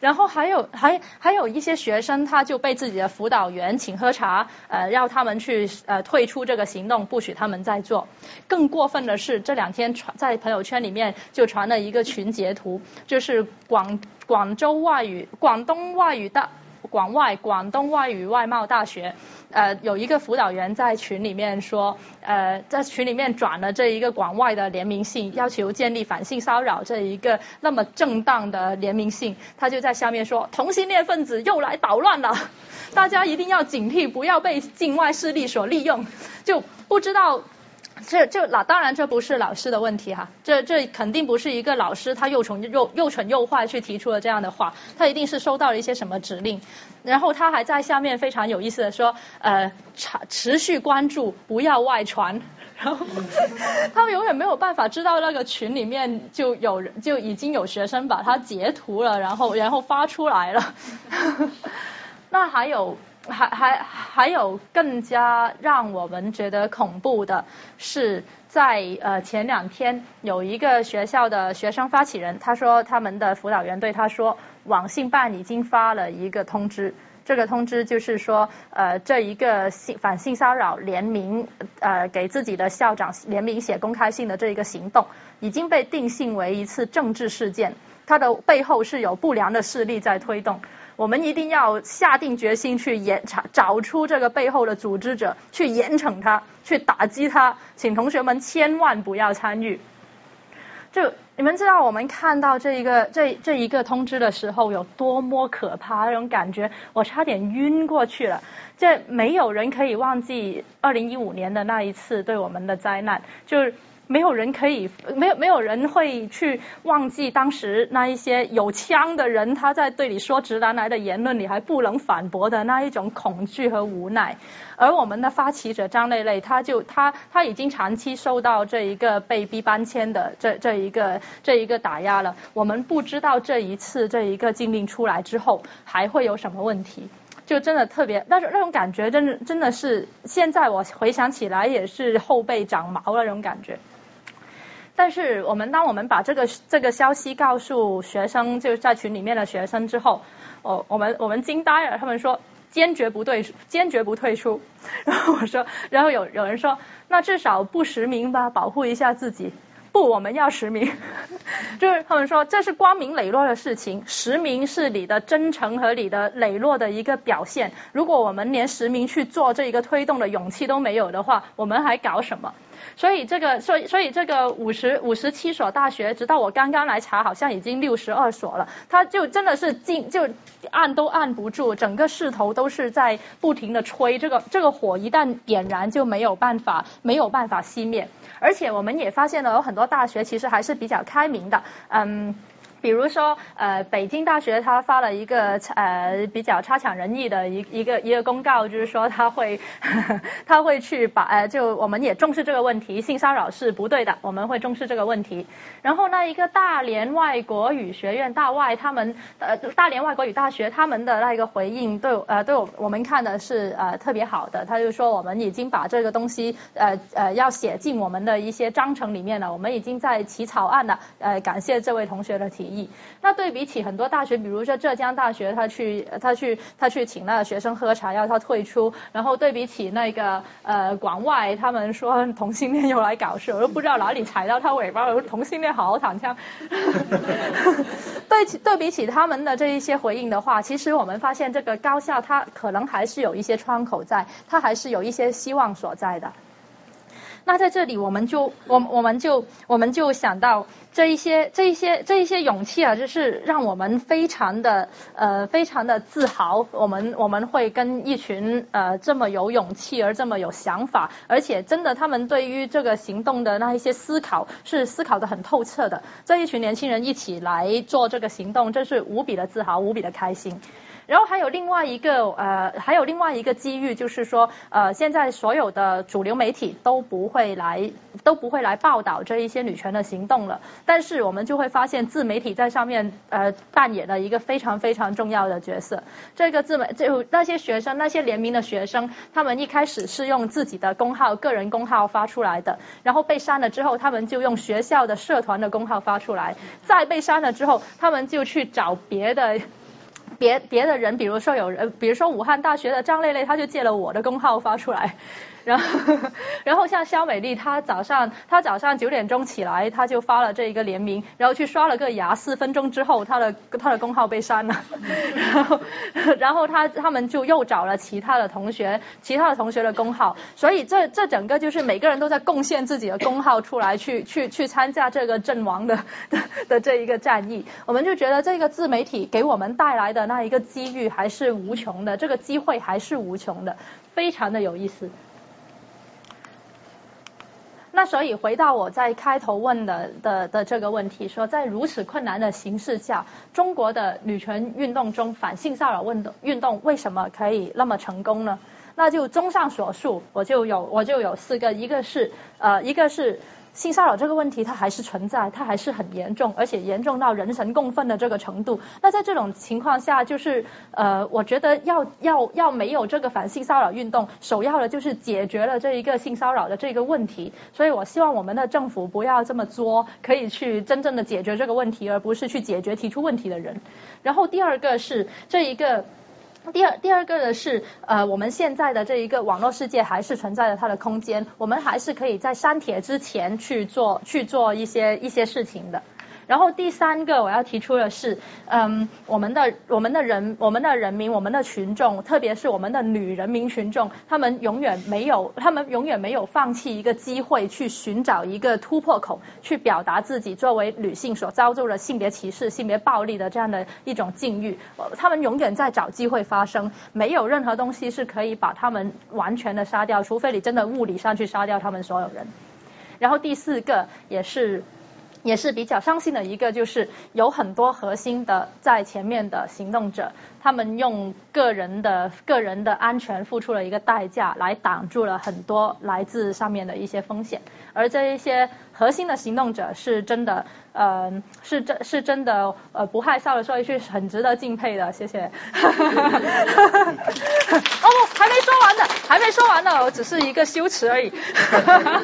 然后还有还还有一些学生，他就被自己的辅导员请喝茶，呃，要他们去呃退出这个行动，不许他们再做。更过分的是，这两天传在朋友圈里面就传了一个群截图，就是广广州外语广东外语大。广外广东外语外贸大学，呃，有一个辅导员在群里面说，呃，在群里面转了这一个广外的联名信，要求建立反性骚扰这一个那么正当的联名信，他就在下面说，同性恋分子又来捣乱了，大家一定要警惕，不要被境外势力所利用，就不知道。这这老当然这不是老师的问题哈，这这肯定不是一个老师他又蠢又又蠢又坏去提出了这样的话，他一定是收到了一些什么指令，然后他还在下面非常有意思的说，呃，持持续关注，不要外传，然后 他们永远没有办法知道那个群里面就有人就已经有学生把它截图了，然后然后发出来了，那还有。还还还有更加让我们觉得恐怖的是，在呃前两天有一个学校的学生发起人，他说他们的辅导员对他说，网信办已经发了一个通知，这个通知就是说呃这一个性反性骚扰联名呃给自己的校长联名写公开信的这一个行动，已经被定性为一次政治事件，它的背后是有不良的势力在推动。我们一定要下定决心去严查，找出这个背后的组织者，去严惩他，去打击他。请同学们千万不要参与。就你们知道，我们看到这一个这这一个通知的时候有多么可怕那种感觉，我差点晕过去了。这没有人可以忘记二零一五年的那一次对我们的灾难，就。没有人可以，没有没有人会去忘记当时那一些有枪的人，他在对你说直男癌的言论，你还不能反驳的那一种恐惧和无奈。而我们的发起者张蕾蕾，他就他他已经长期受到这一个被逼搬迁的这这一个这一个打压了。我们不知道这一次这一个禁令出来之后还会有什么问题，就真的特别，那种那种感觉，真的真的是现在我回想起来也是后背长毛那种感觉。但是我们当我们把这个这个消息告诉学生，就是在群里面的学生之后，哦，我们我们惊呆了，他们说坚决不对，坚决不退出。然后我说，然后有有人说，那至少不实名吧，保护一下自己。不，我们要实名。就是他们说这是光明磊落的事情，实名是你的真诚和你的磊落的一个表现。如果我们连实名去做这一个推动的勇气都没有的话，我们还搞什么？所以这个，所以所以这个五十五十七所大学，直到我刚刚来查，好像已经六十二所了。它就真的是进就按都按不住，整个势头都是在不停的吹。这个这个火一旦点燃，就没有办法没有办法熄灭。而且我们也发现了，有很多大学其实还是比较开明的，嗯。比如说，呃，北京大学他发了一个呃比较差强人意的一一个一个公告，就是说他会 他会去把呃就我们也重视这个问题，性骚扰是不对的，我们会重视这个问题。然后那一个大连外国语学院大外他们呃大连外国语大学他们的那一个回应对呃对我我们看的是呃特别好的，他就说我们已经把这个东西呃呃要写进我们的一些章程里面了，我们已经在起草案了，呃感谢这位同学的提。那对比起很多大学，比如说浙江大学，他去他去他去请那个学生喝茶，要他退出。然后对比起那个呃广外，他们说同性恋又来搞事，我都不知道哪里踩到他尾巴了。同性恋好好躺枪。对对比起他们的这一些回应的话，其实我们发现这个高校它可能还是有一些窗口在，它还是有一些希望所在的。那在这里，我们就我我们就我们就想到这一些这一些这一些勇气啊，就是让我们非常的呃非常的自豪。我们我们会跟一群呃这么有勇气而这么有想法，而且真的他们对于这个行动的那一些思考是思考的很透彻的。这一群年轻人一起来做这个行动，真是无比的自豪，无比的开心。然后还有另外一个呃，还有另外一个机遇，就是说呃，现在所有的主流媒体都不会来都不会来报道这一些女权的行动了，但是我们就会发现自媒体在上面呃扮演了一个非常非常重要的角色。这个自媒就那些学生那些联名的学生，他们一开始是用自己的公号个人公号发出来的，然后被删了之后，他们就用学校的社团的公号发出来，再被删了之后，他们就去找别的。别别的人，比如说有人，比如说武汉大学的张蕾蕾，他就借了我的工号发出来。然后，然后像肖美丽，她早上她早上九点钟起来，她就发了这一个联名，然后去刷了个牙，四分钟之后，她的她的工号被删了。然后，然后她他们就又找了其他的同学，其他的同学的工号，所以这这整个就是每个人都在贡献自己的工号出来，去去去参加这个阵亡的的的这一个战役。我们就觉得这个自媒体给我们带来的那一个机遇还是无穷的，这个机会还是无穷的，非常的有意思。那所以回到我在开头问的的的这个问题，说在如此困难的形势下，中国的女权运动中反性骚扰运动运动为什么可以那么成功呢？那就综上所述，我就有我就有四个，一个是呃一个是。性骚扰这个问题它还是存在，它还是很严重，而且严重到人神共愤的这个程度。那在这种情况下，就是呃，我觉得要要要没有这个反性骚扰运动，首要的就是解决了这一个性骚扰的这个问题。所以我希望我们的政府不要这么作，可以去真正的解决这个问题，而不是去解决提出问题的人。然后第二个是这一个。第二，第二个呢是，呃，我们现在的这一个网络世界还是存在着它的空间，我们还是可以在删帖之前去做去做一些一些事情的。然后第三个我要提出的是，嗯，我们的我们的人我们的人民我们的群众，特别是我们的女人民群众，他们永远没有他们永远没有放弃一个机会去寻找一个突破口，去表达自己作为女性所遭受的性别歧视、性别暴力的这样的一种境遇，他们永远在找机会发生，没有任何东西是可以把他们完全的杀掉，除非你真的物理上去杀掉他们所有人。然后第四个也是。也是比较伤心的一个，就是有很多核心的在前面的行动者，他们用个人的个人的安全付出了一个代价，来挡住了很多来自上面的一些风险，而这一些。核心的行动者是真的，呃，是真，是真的，呃，不害臊的说一句，很值得敬佩的，谢谢。哦，还没说完呢，还没说完呢，我只是一个修辞而已。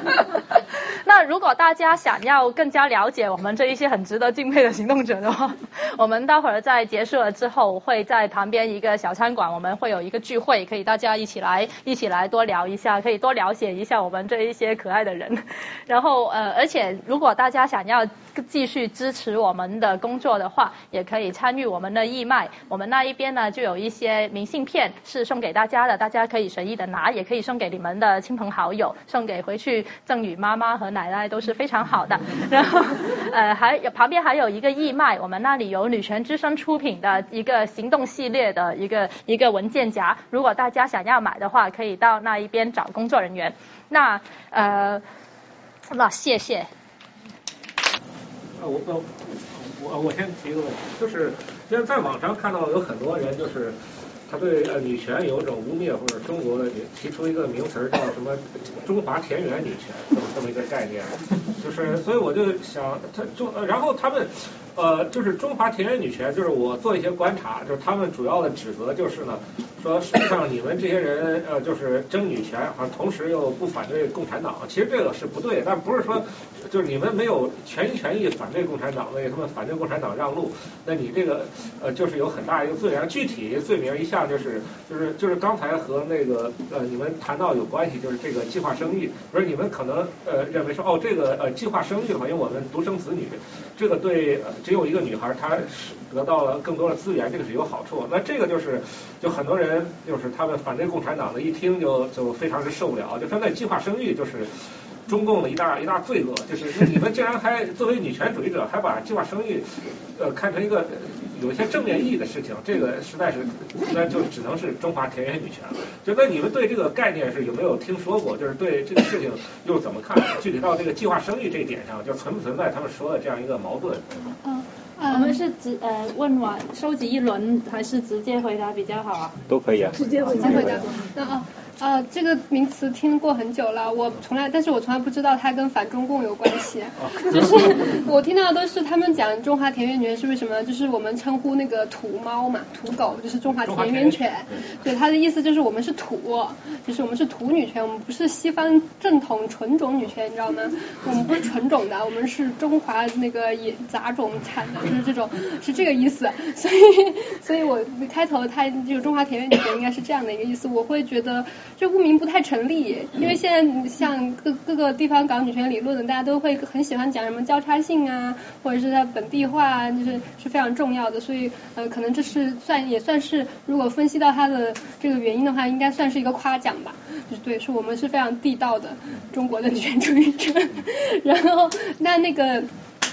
那如果大家想要更加了了解我们这一些很值得敬佩的行动者的话，我们待会儿在结束了之后，会在旁边一个小餐馆，我们会有一个聚会，可以大家一起来，一起来多聊一下，可以多了解一下我们这一些可爱的人。然后呃，而而且，如果大家想要继续支持我们的工作的话，也可以参与我们的义卖。我们那一边呢，就有一些明信片是送给大家的，大家可以随意的拿，也可以送给你们的亲朋好友，送给回去赠与妈妈和奶奶都是非常好的。然后，呃，还有旁边还有一个义卖，我们那里有女权之声出品的一个行动系列的一个一个文件夹，如果大家想要买的话，可以到那一边找工作人员。那呃。那谢谢。啊，我我我我先提一个问题，就是现在在网上看到有很多人，就是他对呃女权有一种污蔑，或者中国的提出一个名词叫什么“中华田园女权”这么这么一个概念，就是所以我就想，他中然后他们呃就是中华田园女权，就是我做一些观察，就是他们主要的指责就是呢。说实际上你们这些人呃就是争女权，同时又不反对共产党，其实这个是不对，但不是说就是你们没有全心全意反对共产党，为他们反对共产党让路，那你这个呃就是有很大一个罪名。具体罪名一项就是就是就是刚才和那个呃你们谈到有关系，就是这个计划生育，不是你们可能呃认为说哦这个呃计划生育的话，因为我们独生子女，这个对只有一个女孩她是得到了更多的资源，这个是有好处。那这个就是就很多人。就是他们反对共产党的，一听就就非常是受不了，就说在计划生育就是中共的一大一大罪恶，就是你们竟然还作为女权主义者，还把计划生育呃看成一个有一些正面意义的事情，这个实在是那就只能是中华田园女权了。就那你们对这个概念是有没有听说过？就是对这个事情又怎么看？具体到这个计划生育这一点上，就存不存在他们说的这样一个矛盾？嗯。我们是直呃问完收集一轮，还是直接回答比较好啊？都可以啊。直接回答。那啊。呃，这个名词听过很久了，我从来，但是我从来不知道它跟反中共有关系。就是 我听到的都是他们讲中华田园犬是为什么？就是我们称呼那个土猫嘛，土狗就是中华田园犬。对，它的意思就是我们是土，就是我们是土女权，我们不是西方正统纯种女权，你知道吗？我们不是纯种的，我们是中华那个野杂种产的，就是这种是这个意思。所以，所以我开头它就中华田园犬应该是这样的一个意思，我会觉得。这污名不太成立，因为现在像各各个地方搞女权理论的，大家都会很喜欢讲什么交叉性啊，或者是它本地化啊，就是是非常重要的。所以呃，可能这是算也算是，如果分析到它的这个原因的话，应该算是一个夸奖吧。就对，是我们是非常地道的中国的女权主义者。然后那那个。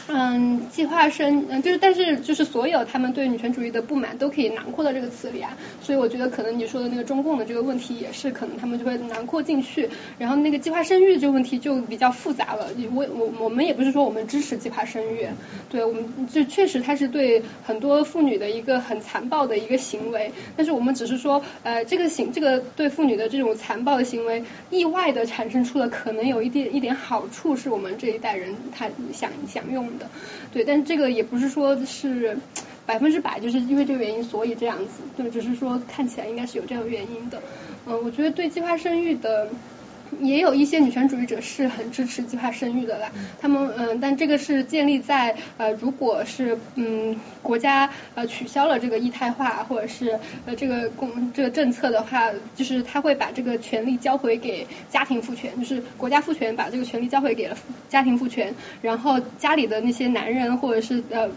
嗯，计划生，嗯，就是，但是，就是所有他们对女权主义的不满都可以囊括到这个词里啊，所以我觉得可能你说的那个中共的这个问题也是可能他们就会囊括进去，然后那个计划生育这个问题就比较复杂了。我我我们也不是说我们支持计划生育，对我们就确实它是对很多妇女的一个很残暴的一个行为，但是我们只是说，呃，这个行这个对妇女的这种残暴的行为，意外的产生出了可能有一点一点好处，是我们这一代人他想享用。的，对，但是这个也不是说是百分之百，就是因为这个原因，所以这样子，对，只是说看起来应该是有这样原因的，嗯，我觉得对计划生育的。也有一些女权主义者是很支持计划生育的啦，他们嗯，但这个是建立在呃，如果是嗯国家呃取消了这个一胎化或者是呃这个公这个政策的话，就是他会把这个权利交回给家庭父权，就是国家父权把这个权利交回给了家庭父权，然后家里的那些男人或者是呃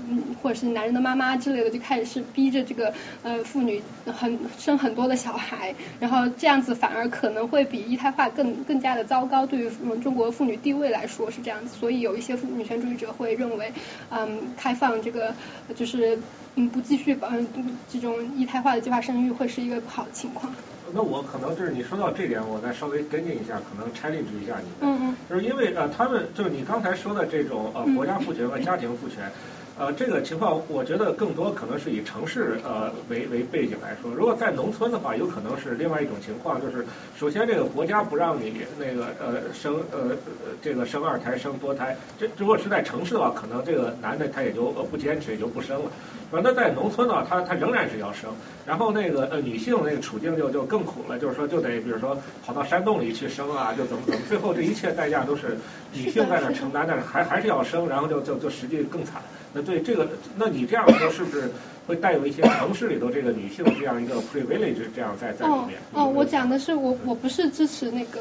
或者是男人的妈妈之类的就开始是逼着这个呃妇女很生很多的小孩，然后这样子反而可能会比一胎化更。更加的糟糕，对于我们中国妇女地位来说是这样子，所以有一些女权主义者会认为，嗯，开放这个就是嗯不继续嗯这种一胎化的计划生育会是一个不好的情况。那我可能就是你说到这点，我再稍微跟进一下，可能 challenge 一下你。嗯嗯。就是因为呃，他们就是你刚才说的这种呃国家父权和家庭父权。呃，这个情况我觉得更多可能是以城市呃为为背景来说，如果在农村的话，有可能是另外一种情况，就是首先这个国家不让你那个呃生呃这个生二胎生多胎，这如果是在城市的话，可能这个男的他也就不坚持也就不生了。反正在农村呢，他他仍然是要生，然后那个呃女性那个处境就就更苦了，就是说就得比如说跑到山洞里去生啊，就怎么怎么，最后这一切代价都是女性在那承担，但是还还是要生，然后就就就实际更惨。那对这个，那你这样说是不是会带有一些城市里头这个女性这样一个 privilege 这样在在里面？哦哦，我讲的是我我不是支持那个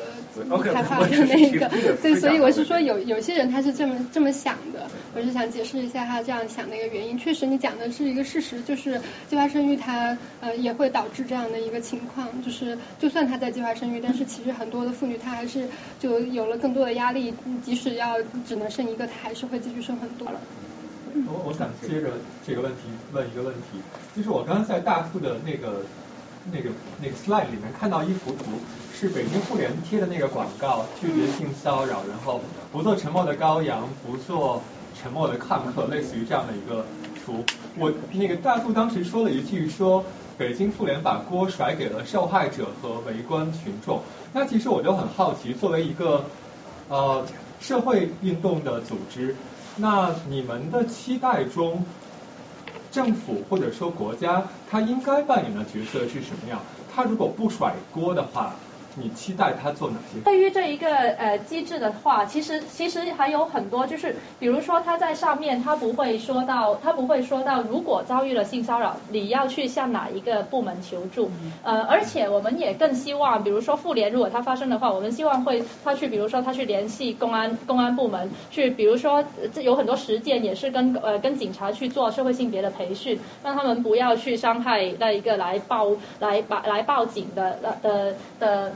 开发的那个，对，所以我是说有有些人他是这么这么想的，我是想解释一下他这样想的一个原因。确实你讲的是一个事实，就是计划生育它呃也会导致这样的一个情况，就是就算他在计划生育，但是其实很多的妇女她还是就有了更多的压力，即使要只能生一个，她还是会继续生很多了。我我想接着这个问题问一个问题，就是我刚刚在大富的那个那个那个 slide 里面看到一幅图，是北京妇联贴的那个广告，拒绝性骚扰，然后不做沉默的羔羊，不做沉默的看客，类似于这样的一个图。我那个大富当时说了一句，说北京妇联把锅甩给了受害者和围观群众。那其实我就很好奇，作为一个呃社会运动的组织。那你们的期待中，政府或者说国家，它应该扮演的角色是什么样？它如果不甩锅的话。你期待他做哪些？对于这一个呃机制的话，其实其实还有很多，就是比如说他在上面，他不会说到，他不会说到，如果遭遇了性骚扰，你要去向哪一个部门求助？呃，而且我们也更希望，比如说妇联，如果它发生的话，我们希望会他去，比如说他去联系公安公安部门，去比如说这有很多实践也是跟呃跟警察去做社会性别的培训，让他们不要去伤害那一个来报来把来报警的的的。的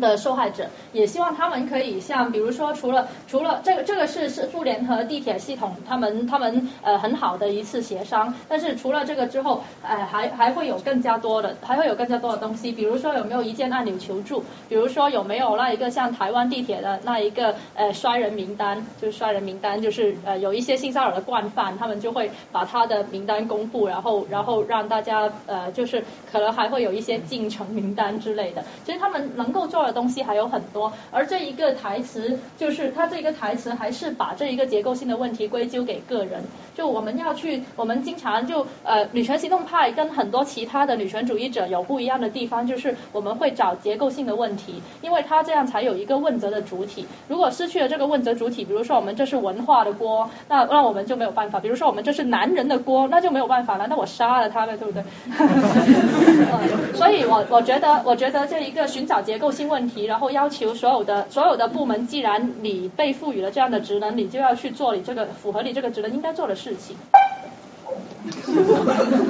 的受害者，也希望他们可以像，比如说，除了除了这个这个是是妇联和地铁系统他们他们呃很好的一次协商，但是除了这个之后，呃还还会有更加多的，还会有更加多的东西，比如说有没有一键按钮求助，比如说有没有那一个像台湾地铁的那一个呃衰人名单，就是衰人名单，就是呃有一些性骚扰的惯犯，他们就会把他的名单公布，然后然后让大家呃就是可能还会有一些进程名单之类的，其实他们能够做的东西还有很多，而这一个台词就是他这一个台词还是把这一个结构性的问题归咎给个人，就我们要去，我们经常就呃女权行动派跟很多其他的女权主义者有不一样的地方，就是我们会找结构性的问题，因为他这样才有一个问责的主体。如果失去了这个问责主体，比如说我们这是文化的锅，那那我们就没有办法；比如说我们这是男人的锅，那就没有办法了，那我杀了他们，对不对？所以我我觉得，我觉得这一个寻找结构性问题，然后要求所有的所有的部门，既然你被赋予了这样的职能，你就要去做你这个符合你这个职能应该做的事情。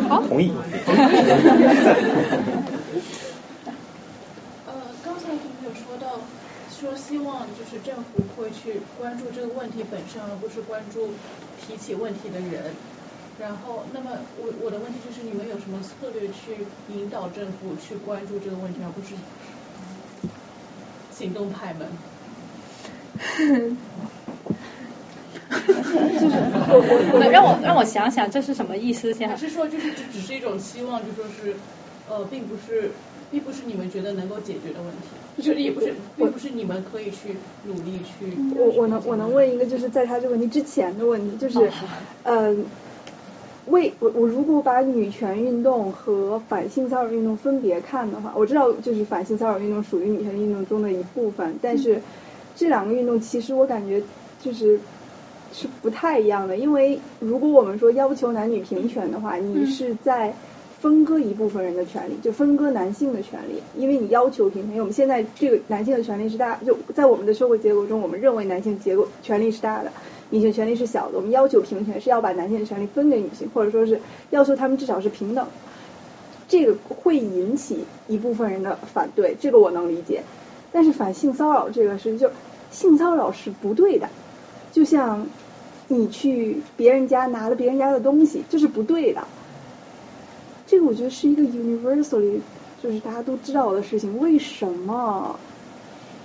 好，同意。呃，刚才同学说到，说希望就是政府会去关注这个问题本身，而不是关注提起问题的人。然后，那么我我的问题就是，你们有什么策略去引导政府去关注这个问题，而不是行动派们？就是让我让我想想这是什么意思？先还是说就是只只是一种期望，就说是呃，并不是并不是你们觉得能够解决的问题，就是也不是并不是你们可以去努力去。我我能我能问一个，就是在他这个问题之前的问题，就是嗯。为我我如果把女权运动和反性骚扰运动分别看的话，我知道就是反性骚扰运动属于女权运动中的一部分，但是这两个运动其实我感觉就是是不太一样的，因为如果我们说要求男女平权的话，你是在分割一部分人的权利，就分割男性的权利，因为你要求平权，因为我们现在这个男性的权利是大，就在我们的社会结构中，我们认为男性结构权利是大的。女性权利是小的，我们要求平权是要把男性的权利分给女性，或者说是要求他们至少是平等。这个会引起一部分人的反对，这个我能理解。但是反性骚扰这个是，就性骚扰是不对的，就像你去别人家拿了别人家的东西，这是不对的。这个我觉得是一个 universally 就是大家都知道的事情，为什么？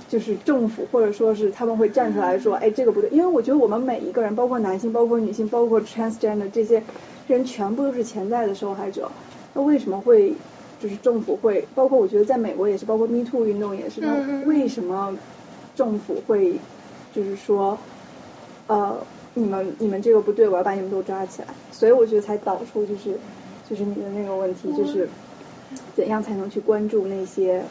就是政府或者说是他们会站出来说，哎，这个不对，因为我觉得我们每一个人，包括男性，包括女性，包括 transgender 这些人，全部都是潜在的受害者。那为什么会就是政府会，包括我觉得在美国也是，包括 Me Too 运动也是，那为什么政府会就是说，呃，你们你们这个不对，我要把你们都抓起来。所以我觉得才导出就是就是你的那个问题，就是怎样才能去关注那些。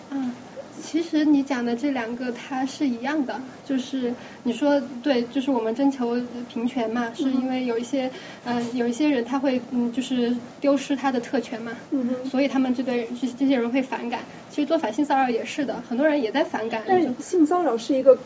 其实你讲的这两个它是一样的，就是你说对，就是我们征求平权嘛，是因为有一些嗯有一些人他会嗯就是丢失他的特权嘛，所以他们这对这这些人会反感。其实做反性骚扰也是的，很多人也在反感。但是性骚扰是一个。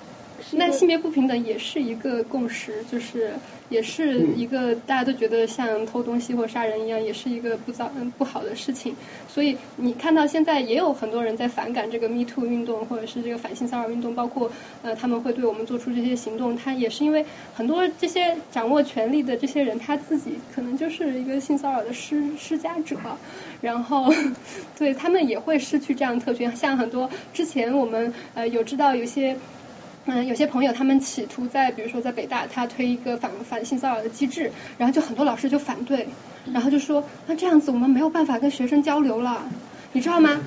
那性别不平等也是一个共识，就是也是一个大家都觉得像偷东西或杀人一样，也是一个不糟不好的事情。所以你看到现在也有很多人在反感这个 Me Too 运动，或者是这个反性骚扰运动，包括呃他们会对我们做出这些行动，他也是因为很多这些掌握权力的这些人他自己可能就是一个性骚扰的施施加者，然后对他们也会失去这样特权。像很多之前我们呃有知道有些。嗯，有些朋友他们企图在，比如说在北大，他推一个反反性骚扰的机制，然后就很多老师就反对，然后就说那这样子我们没有办法跟学生交流了，你知道吗？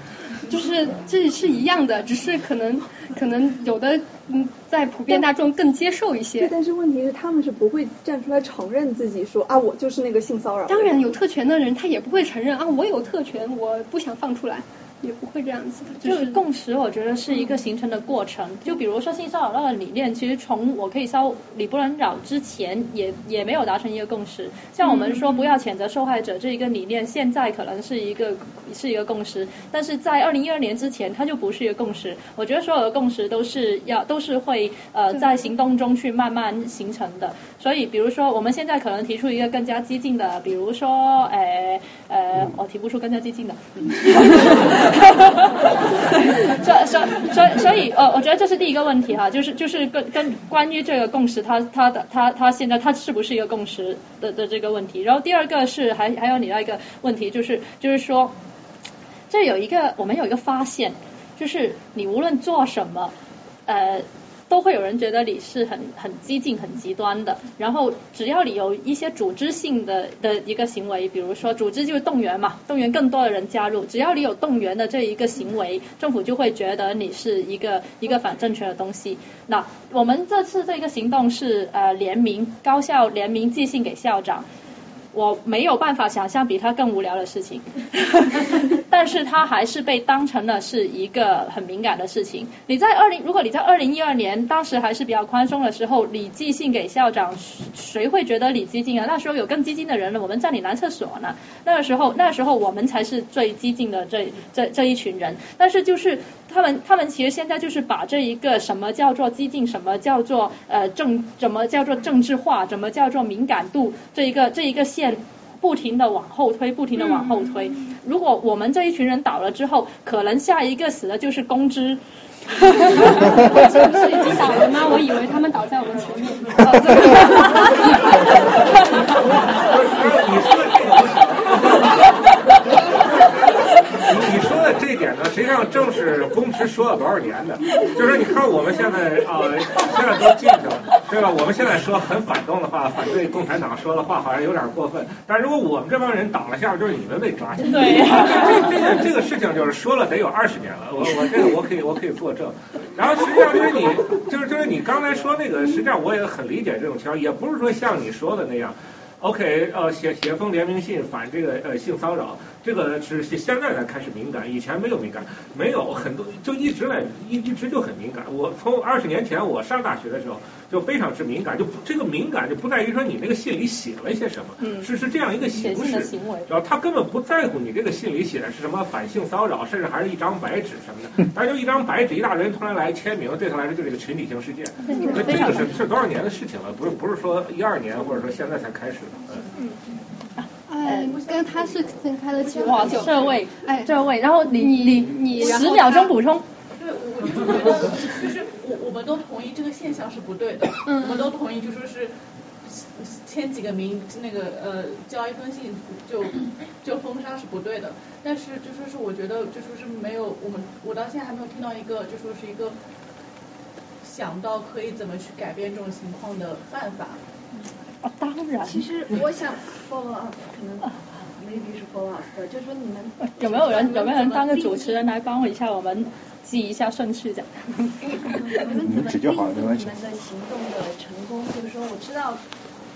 就是这是一样的，只是可能可能有的嗯在普遍大众更接受一些。但是问题是他们是不会站出来承认自己说啊我就是那个性骚扰。当然有特权的人他也不会承认啊我有特权我不想放出来。也不会这样子的，就是共识，我觉得是一个形成的过程。就比如说性骚扰那个理念，其实从我可以骚你不能扰之前，也也没有达成一个共识。像我们说不要谴责受害者这一个理念，现在可能是一个是一个共识，但是在二零一二年之前，它就不是一个共识。我觉得所有的共识都是要都是会呃在行动中去慢慢形成的。所以，比如说我们现在可能提出一个更加激进的，比如说呃呃，我提不出更加接近的。所所所所以呃，我觉得这是第一个问题哈，就是就是跟跟关于这个共识，它它的它它现在它是不是一个共识的的这个问题。然后第二个是还还有你那一个问题，就是就是说，这有一个我们有一个发现，就是你无论做什么，呃。都会有人觉得你是很很激进、很极端的。然后只要你有一些组织性的的一个行为，比如说组织就是动员嘛，动员更多的人加入。只要你有动员的这一个行为，政府就会觉得你是一个一个反政权的东西。那我们这次这个行动是呃联名高校联名寄信给校长。我没有办法想象比他更无聊的事情，但是他还是被当成了是一个很敏感的事情。你在二零，如果你在二零一二年当时还是比较宽松的时候，你寄信给校长，谁会觉得你激进啊？那时候有更激进的人了，我们在你男厕所呢。那个时候，那时候我们才是最激进的这这这一群人。但是就是他们，他们其实现在就是把这一个什么叫做激进，什么叫做呃政，怎么叫做政治化，怎么叫做敏感度，这一个这一个线。不停的往后推，不停的往后推。如果我们这一群人倒了之后，可能下一个死的就是公知。不是已经倒了吗？我以为他们倒在我们前面。你说的这一点呢，实际上正是公知说了多少年的。就是说，你看我们现在啊，现在都进去了，对吧？我们现在说很反动的话，反对共产党说的话，好像有点过分。但如果我们这帮人倒了下，就是你们被抓起来。对。这这这个事情就是说了得有二十年了，我我这个我可以我可以作证。然后实际上就是你就是就是你刚才说那个，实际上我也很理解这种情况，也不是说像你说的那样。OK，呃，写写封联名信反这个呃性骚扰。这个是现在才开始敏感，以前没有敏感，没有很多就一直来一一直就很敏感。我从二十年前我上大学的时候就非常之敏感，就这个敏感就不在于说你那个信里写了一些什么，是是这样一个形式，然后他根本不在乎你这个信里写的是什么反性骚扰，甚至还是一张白纸什么的，但就一张白纸，一大堆人突然来签名，对他来说就是一个群体性事件。那这个是是多少年的事情了？不是不是说一二年或者说现在才开始的。嗯。哎，跟他是分开了几哇，这位，哎，这位，然后你你你十秒钟补充。对，我就觉得就是我我们都同意这个现象是不对的，我们都同意就说是签几个名那个呃交一封信就就封杀是不对的，但是就说是我觉得就说是没有我们我到现在还没有听到一个就说是一个想到可以怎么去改变这种情况的办法。啊，当然。其实我想 follow up，可能 maybe 是 follow up 的，就是说你们 有没有人有没有人当个主持人来帮我一下我们记一下顺序的？你们怎么定义你们的行动的成功？就是说我知道，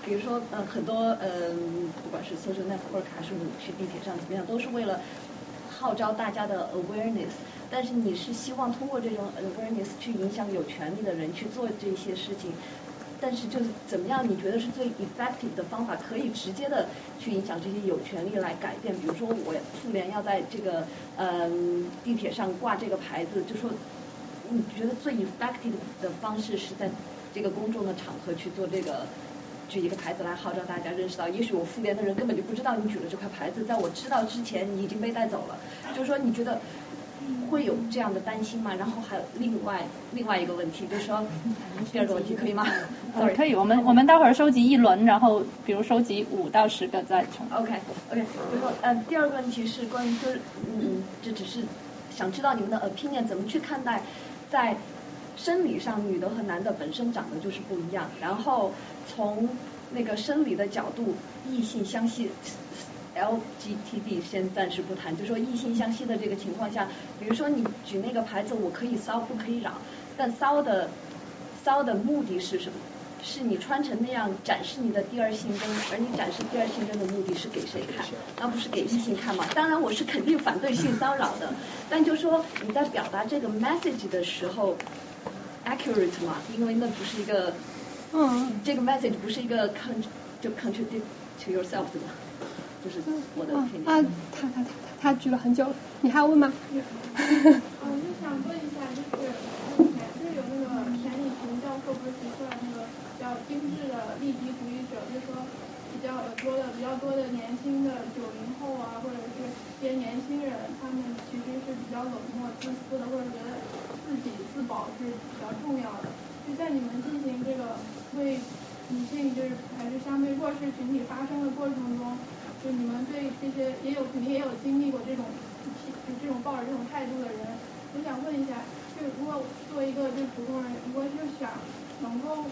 比如说呃很多呃不管是 social network 还是你去地铁上怎么样，都是为了号召大家的 awareness。但是你是希望通过这种 awareness 去影响有权利的人去做这些事情。但是就是怎么样？你觉得是最 effective 的方法，可以直接的去影响这些有权利来改变？比如说，我妇联要在这个嗯地铁上挂这个牌子，就说你觉得最 effective 的方式是在这个公众的场合去做这个举一个牌子来号召大家认识到，也许我妇联的人根本就不知道你举了这块牌子，在我知道之前你已经被带走了。就是说，你觉得？会有这样的担心吗？然后还有另外另外一个问题，就是说第二个问题可以吗？可以，我们我们待会儿收集一轮，然后比如收集五到十个再重。OK OK，就说嗯，第二个问题是关于就是嗯，这只是想知道你们的 opinion 怎么去看待，在生理上女的和男的本身长得就是不一样，然后从那个生理的角度，异性相吸。LGTB 先暂时不谈，就说异性相吸的这个情况下，比如说你举那个牌子，我可以骚不可以扰，但骚的骚的目的是什么？是你穿成那样展示你的第二性征，而你展示第二性征的目的是给谁看？那不是给异性看吗？当然我是肯定反对性骚扰的，但就说你在表达这个 message 的时候 accurate 吗？因为那不是一个，嗯，这个 message 不是一个 con 就 contradict to yourself 的。就是我的啊，他他他他举了很久了，你还要问吗？我，就想问一下，就是目前就有那个田里平教授不是提出来那个比较精致的利己主义者，就是说比较多的比较多的年轻的九零后啊，或者是一些年轻人，他们其实是比较冷漠、自私的，或者觉得自己自保是比较重要的。就在你们进行这个为女性就是还是相对弱势群体发声的过程中，就你们对这些也有肯定也有经历过这种就这种抱着这种态度的人，我想问一下，就如果作为一个就是普通人，如果就想能够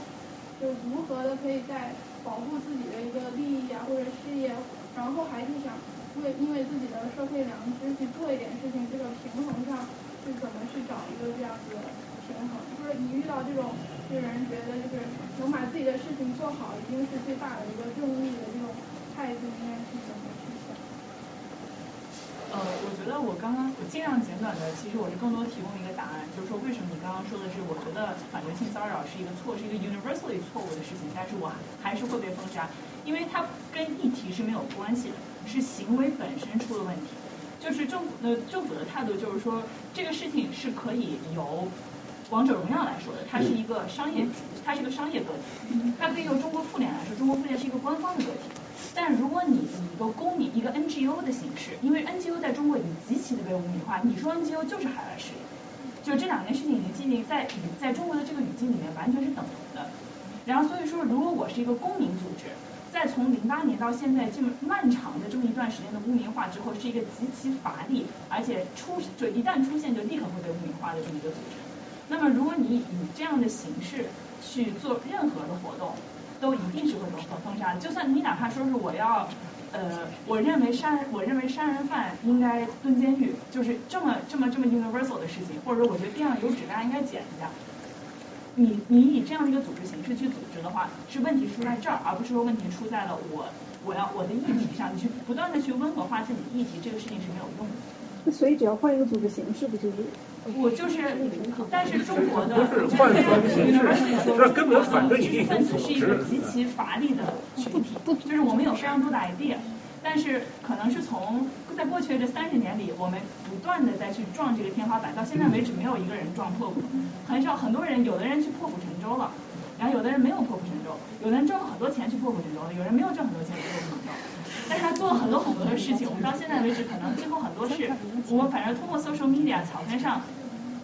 就如何的可以在保护自己的一个利益啊或者事业，然后还是想为因为自己的社会良知去做一点事情，这个平衡上是怎么去找一个这样子的平衡？就是你遇到这种就是人觉得就是能把自己的事情做好，已经是最大的一个正义的这种态度，应该是怎么去想？呃，我觉得我刚刚我尽量简短的，其实我是更多提供一个答案，就是说为什么你刚刚说的是，我觉得反对性骚扰是一个错，是一个 universally 错误的事情，但是我还是会被封杀，因为它跟议题是没有关系的，是行为本身出了问题。就是政府的政府的态度就是说，这个事情是可以由王者荣耀来说的，它是一个商业，它是一个商业个体，它可以由中国妇联来说，中国妇联是一个官方的个体。但如果你以一个公民、一个 NGO 的形式，因为 NGO 在中国已经极其的被污名化，你说 NGO 就是海外势力，就这两件事情已经建立在语在中国的这个语境里面完全是等同的。然后所以说，如果我是一个公民组织，在从零八年到现在这么漫长的这么一段时间的污名化之后，是一个极其乏力，而且出就一旦出现就立刻会被污名化的这么一个组织。那么如果你以这样的形式去做任何的活动，都一定是会被封杀的。就算你哪怕说是我要，呃，我认为杀人，我认为杀人犯应该蹲监狱，就是这么这么这么 universal 的事情，或者说我觉得地上有纸大家应该捡一下。你你以这样的一个组织形式去组织的话，是问题出在这儿，而不是说问题出在了我我要我的议题上，你去不断的去温和化自己的议题，这个事情是没有用的。那所以只要换一个组织形式，不就是？我就是，但是中国的不是换组织形式，这根本反对你知识分子是一个极其乏力的群体，就是我们有非常多的 idea，但是可能是从在过去的这三十年里，我们不断的在去撞这个天花板，到现在为止没有一个人撞破过，很少很多人，有的人去破釜沉舟了，然后有的人没有破釜沉舟，有的人挣了很多钱去破釜沉舟了，有人没有挣很多钱去破釜沉舟。但是他做了很多很多的事情，我们到现在为止可能今后很多事，我们反正通过 social media 草根上，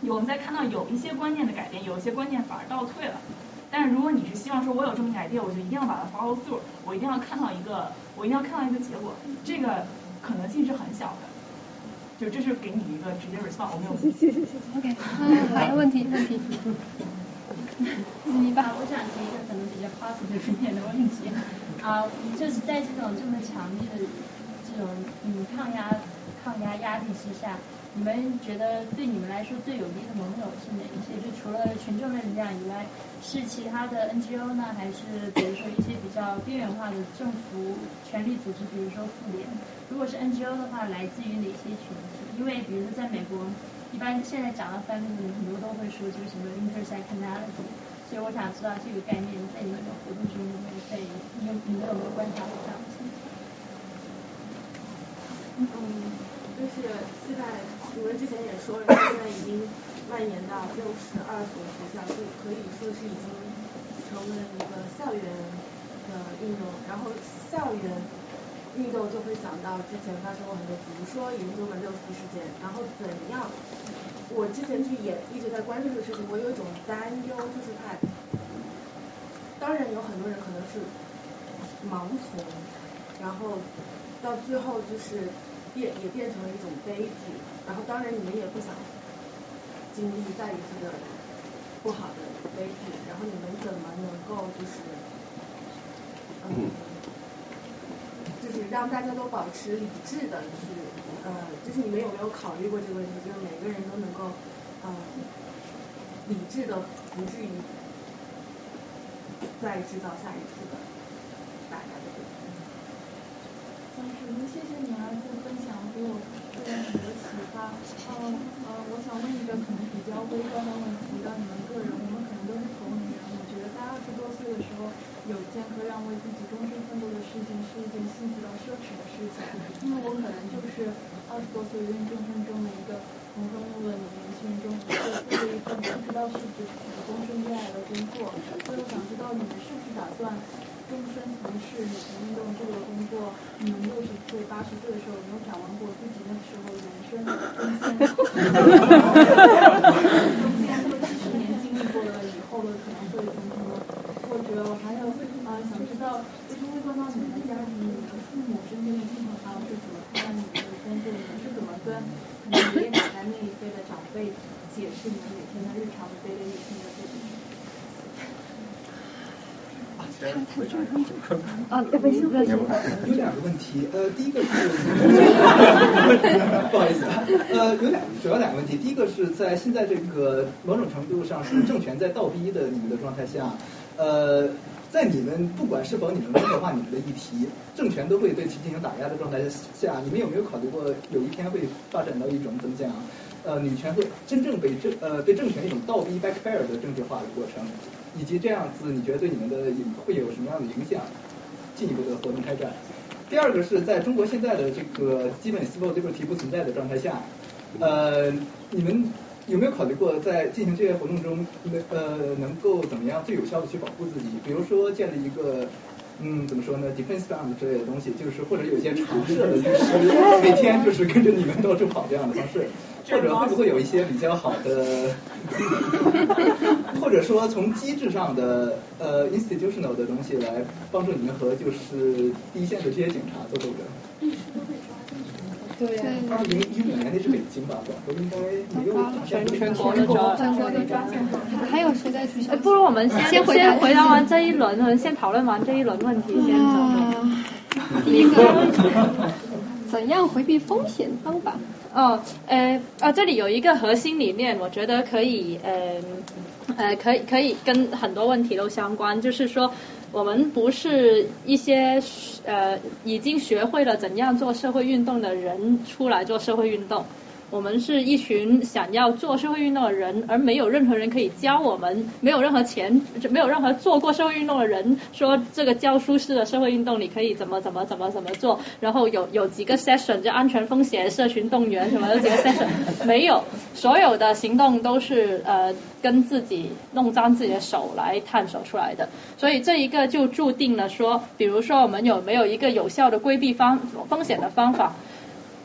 有我们在看到有一些观念的改变，有一些观念反而倒退了。但是如果你是希望说我有这么一个 idea，我就一定要把它 follow through，我一定要看到一个，我一定要看到一个结果，这个可能性是很小的。就这是给你一个直接 response，我没有。谢谢谢谢。OK，嗯，还有问题问题。你吧，我想提一个可能比较 positive 一点的问题啊，就是在这种这么强烈的这种嗯抗压抗压压力之下，你们觉得对你们来说最有力的盟友是哪一些？就除了群众的力量以外，是其他的 NGO 呢，还是比如说一些比较边缘化的政府权力组织，比如说妇联？如果是 NGO 的话，来自于哪些群体？因为比如说在美国，一般现在讲到 feminism，很多都会说就是什么 intersectionality。所以我想知道这个概念在你们的活动中有没有被你有你们有没有观察到这样的情况？嗯，就是现在你们之前也说了，现在已经蔓延到六十二所学校，就可以说是已经成为了一个校园的运动。然后校园运动就会想到之前发生过很多，比如说严重的六四事件，然后怎样？我之前去也一直在关注这个事情，我有一种担忧，就是怕，当然有很多人可能是盲从，然后到最后就是变也变成了一种悲剧，然后当然你们也不想经历再一次的不好的悲剧，然后你们怎么能够就是嗯，就是让大家都保持理智的去。呃，就是你们有没有考虑过这个问题？就是每个人都能够，呃，理智的，不至于再制造下一次的大家的悲剧。嗯，首先谢谢你啊，这分享给我个人很多启发。嗯呃，我想问一个可能比较微观的问题，让你们个人，我们可能都是同龄人，我觉得在二十多岁有健康让为自己终身奋斗的事情是一件幸福到奢侈的事情，因为我可能就是二十多岁芸芸众生中的一个浑浑噩噩的年轻人中，做做了一份不知道是不是终身热爱的工作，所以我想知道你们是不是打算终身从事女权运动这个工作，你们六十岁、八十岁的时候，有没有展望过自己那时候人生的 中间中间这几十年经历过了以后的可能会怎么怎么？或者还有呃，想知道就是会放到你们家庭，你们父母身边的亲朋好友是怎么看待你们的工作？你们是怎么跟可能爷爷奶奶那一辈的长辈解释你们每天的日常的 daily routine 的事情？啊，要不先热身。有两个问题，呃，第一个是，不好意思，呃，有两主要两个问题，第一个是在现在这个某种程度上是政权在倒逼的你们的状态下，呃，在你们不管是否你们温和化你们的议题，政权都会对其进行打压的状态下，你们有没有考虑过有一天会发展到一种怎么讲，呃，女权会真正被政呃被政权一种倒逼 backfire 的政治化的过程？以及这样子，你觉得对你们的会有什么样的影响？进一步的活动开展。第二个是在中国现在的这个基本 civil liberty 不存在的状态下，呃，你们有没有考虑过在进行这些活动中，能呃能够怎么样最有效的去保护自己？比如说建立一个。嗯，怎么说呢？defense fund 之类的东西，就是或者有些常设的律师，每天就是跟着你们到处跑这样的方式，或者会不会有一些比较好的，或者说从机制上的呃 institutional 的东西来帮助你们和就是第一线的这些警察做斗争？对。二零一五年那是北京吧？广州应该没有。全全国的抓，全国的抓。还有谁在学校？不如我们先先先回答完这一轮，我们先讨论完这一轮问题先走。第一个，怎样回避风险方法？哦，呃，啊，这里有一个核心理念，我觉得可以，呃，呃，可以可以跟很多问题都相关，就是说，我们不是一些呃已经学会了怎样做社会运动的人出来做社会运动。我们是一群想要做社会运动的人，而没有任何人可以教我们，没有任何钱，没有任何做过社会运动的人说这个教书式的社会运动你可以怎么怎么怎么怎么做，然后有有几个 session 就安全风险、社群动员什么的几个 session 没有，所有的行动都是呃跟自己弄脏自己的手来探索出来的，所以这一个就注定了说，比如说我们有没有一个有效的规避方风险的方法？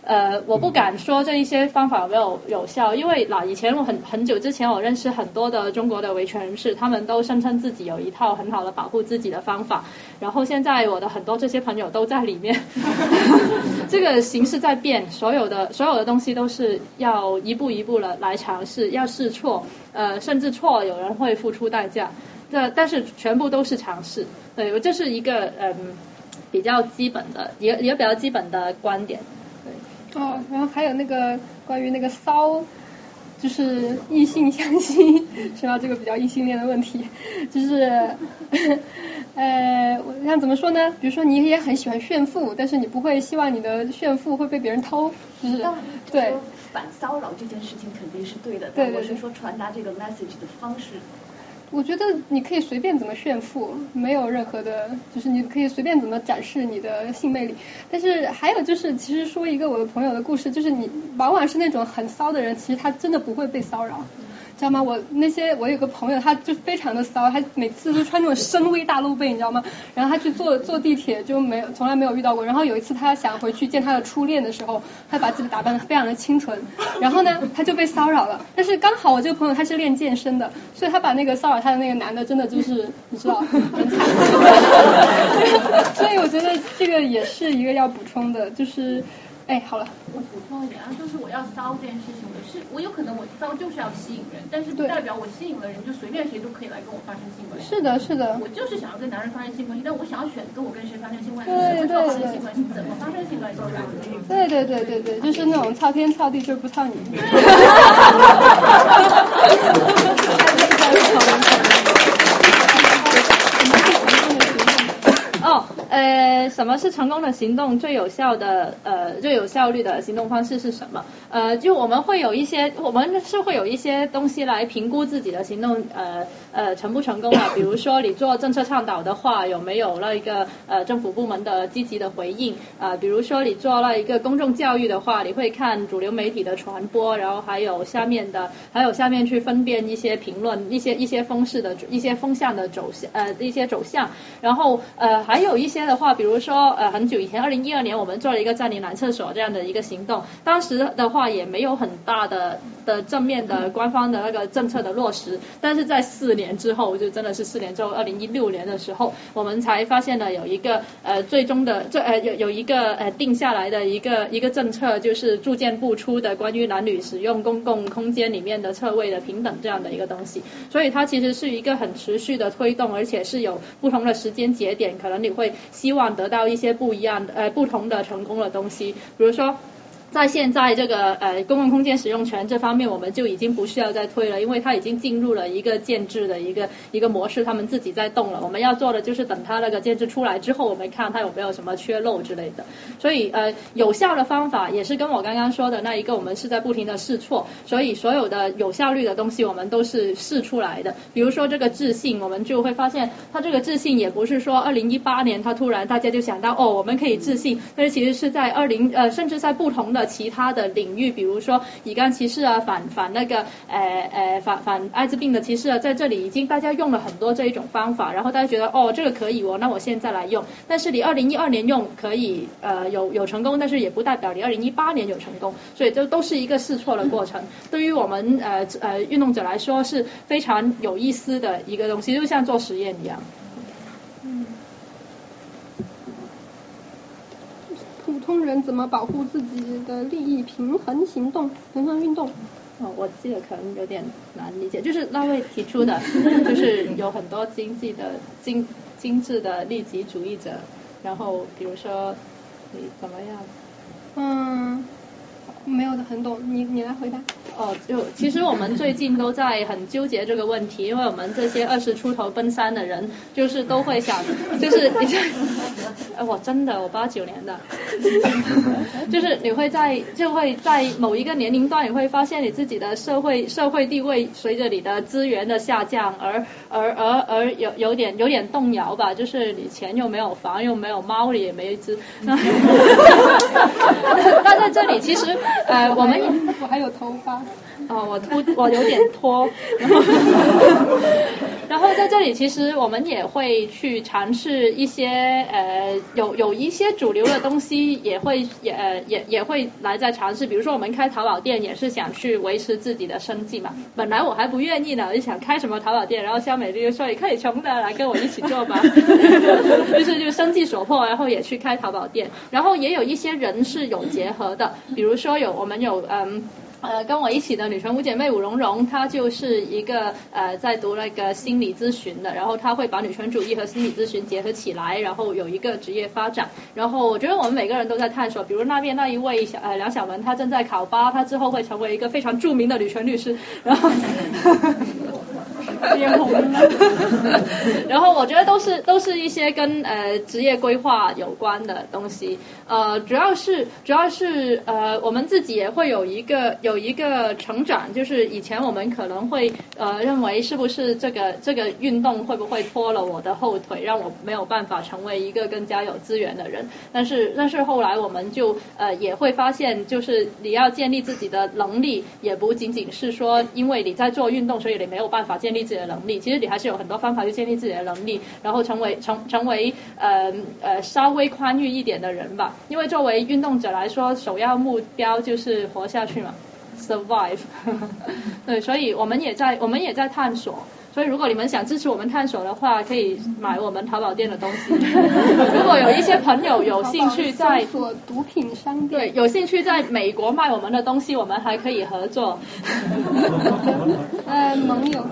呃，我不敢说这一些方法有没有有效，因为那以前我很很久之前我认识很多的中国的维权人士，他们都声称自己有一套很好的保护自己的方法，然后现在我的很多这些朋友都在里面，这个形势在变，所有的所有的东西都是要一步一步的来尝试，要试错，呃，甚至错有人会付出代价，这但是全部都是尝试，对，这是一个嗯比较基本的，也也比较基本的观点。哦，然后还有那个关于那个骚，就是异性相亲，说到？这个比较异性恋的问题，就是 呃，我想怎么说呢？比如说你也很喜欢炫富，但是你不会希望你的炫富会被别人偷，就是对。反骚扰这件事情肯定是对的，但我是说传达这个 message 的方式。我觉得你可以随便怎么炫富，没有任何的，就是你可以随便怎么展示你的性魅力。但是还有就是，其实说一个我的朋友的故事，就是你往往是那种很骚的人，其实他真的不会被骚扰。知道吗？我那些我有个朋友，他就非常的骚，他每次都穿那种深 V 大露背，你知道吗？然后他去坐坐地铁就没有从来没有遇到过。然后有一次他想回去见他的初恋的时候，他把自己打扮的非常的清纯，然后呢他就被骚扰了。但是刚好我这个朋友他是练健身的，所以他把那个骚扰他的那个男的真的就是你知道。所以我觉得这个也是一个要补充的，就是。哎，好了，我补充一点啊，就是我要骚这件事情，我是我有可能我骚就是要吸引人，但是不代表我吸引了人就随便谁都可以来跟我发生性关系。是的，是的。我就是想要跟男人发生性关系，但我想要选择我跟谁发生性关系，什么发生性关系，怎么发生性关系。对对对对对，就是那种操天操地就是不操你。哦，呃，什么是成功的行动？最有效的呃最有效率的行动方式是什么？呃，就我们会有一些，我们是会有一些东西来评估自己的行动呃呃成不成功啊。比如说你做政策倡导的话，有没有那一个呃政府部门的积极的回应？啊，比如说你做了一个公众教育的话，你会看主流媒体的传播，然后还有下面的，还有下面去分辨一些评论，一些一些风势的一些风向的走向呃一些走向，然后呃还有一些的话，比如说呃很久以前，二零一二年我们做了一个占领男厕所这样的一个行动，当时的话也没有很大的的正面的官方的那个政策的落实，但是在四年之后，就真的是四年之后，二零一六年的时候，我们才发现了有一个呃最终的这呃有有一个呃定下来的一个一个政策，就是住建部出的关于男女使用公共空间里面的厕位的平等这样的一个东西，所以它其实是一个很持续的推动，而且是有不同的时间节点，可能你会希望得到一些不一样的呃不同的成功的东西，比如说。在现在这个呃公共空间使用权这方面，我们就已经不需要再推了，因为它已经进入了一个建制的一个一个模式，他们自己在动了。我们要做的就是等它那个建制出来之后，我们看它有没有什么缺漏之类的。所以呃有效的方法也是跟我刚刚说的那一个，我们是在不停的试错。所以所有的有效率的东西，我们都是试出来的。比如说这个自信，我们就会发现它这个自信也不是说二零一八年它突然大家就想到哦我们可以自信，但是其实是在二零呃甚至在不同的。其他的领域，比如说乙肝歧视啊，反反那个呃呃反反艾滋病的歧视啊，在这里已经大家用了很多这一种方法，然后大家觉得哦这个可以哦，那我现在来用。但是你二零一二年用可以呃有有成功，但是也不代表你二零一八年有成功，所以这都是一个试错的过程。对于我们呃呃运动者来说是非常有意思的一个东西，就像做实验一样。普通人怎么保护自己的利益？平衡行动，平衡运动。哦，我记得可能有点难理解，就是那位提出的，就是有很多经济的精精致的利己主义者，然后比如说你怎么样？嗯。没有的，很懂。你你来回答。哦，就其实我们最近都在很纠结这个问题，因为我们这些二十出头奔三的人，就是都会想，就是你这，我真的，我八九年的，就是你会在就会在某一个年龄段，你会发现你自己的社会社会地位随着你的资源的下降而而而而有有点有点动摇吧，就是你钱又没有，房又没有，猫也没一只。但在这里其实。呃，我们我还有头发。哦，我突，我有点拖。然后 在这里，其实我们也会去尝试一些呃，有有一些主流的东西，也会也也也会来在尝试。比如说，我们开淘宝店也是想去维持自己的生计嘛。本来我还不愿意呢，我就想开什么淘宝店，然后肖美丽就说：“你可以穷的来跟我一起做吧。”就是就生计所迫，然后也去开淘宝店。然后也有一些人是有结合的，比如说有我们有嗯。呃，跟我一起的女权五姐妹武蓉蓉，她就是一个呃在读那个心理咨询的，然后她会把女权主义和心理咨询结合起来，然后有一个职业发展。然后我觉得我们每个人都在探索，比如那边那一位小呃梁小文，她正在考八，她之后会成为一个非常著名的女权律师。然后。脸红了。然后我觉得都是都是一些跟呃职业规划有关的东西，呃主要是主要是呃我们自己也会有一个有一个成长，就是以前我们可能会呃认为是不是这个这个运动会不会拖了我的后腿，让我没有办法成为一个更加有资源的人，但是但是后来我们就呃也会发现，就是你要建立自己的能力，也不仅仅是说因为你在做运动，所以你没有办法建立自己的能力，其实你还是有很多方法去建立自己的能力，然后成为成成为呃呃稍微宽裕一点的人吧。因为作为运动者来说，首要目标就是活下去嘛，survive。对，所以我们也在我们也在探索。所以如果你们想支持我们探索的话，可以买我们淘宝店的东西。如果有一些朋友有兴趣在毒品商店，对，有兴趣在美国卖我们的东西，我们还可以合作。呃，盟友。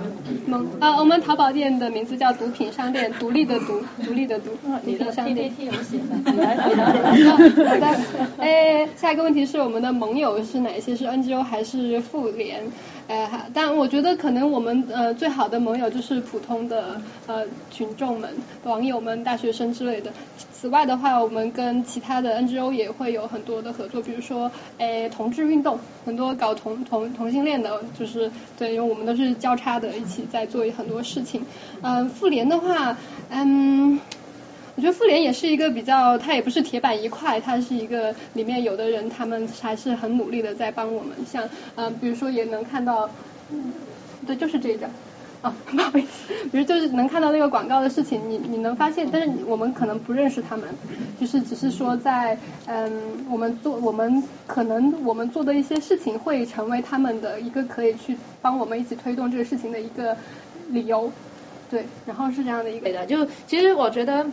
盟啊，我们淘宝店的名字叫毒品商店，独立的独，独立的独，毒品商店。有写的，你来你来。好的，哎，下一个问题是我们的盟友是哪些？是 NGO 还是妇联？呃，但我觉得可能我们呃最好的盟友就是普通的呃群众们、网友们、大学生之类的。此外的话，我们跟其他的 NGO 也会有很多的合作，比如说诶同志运动，很多搞同同同性恋的，就是对，因为我们都是交叉的，一起在做很多事情。嗯，妇联的话，嗯。我觉得妇联也是一个比较，它也不是铁板一块，它是一个里面有的人，他们还是很努力的在帮我们。像嗯，比如说也能看到，对，就是这张啊，不好意思，比如就是能看到那个广告的事情，你你能发现，但是我们可能不认识他们，就是只是说在嗯，我们做我们可能我们做的一些事情会成为他们的一个可以去帮我们一起推动这个事情的一个理由，对，然后是这样的一个的，就其实我觉得。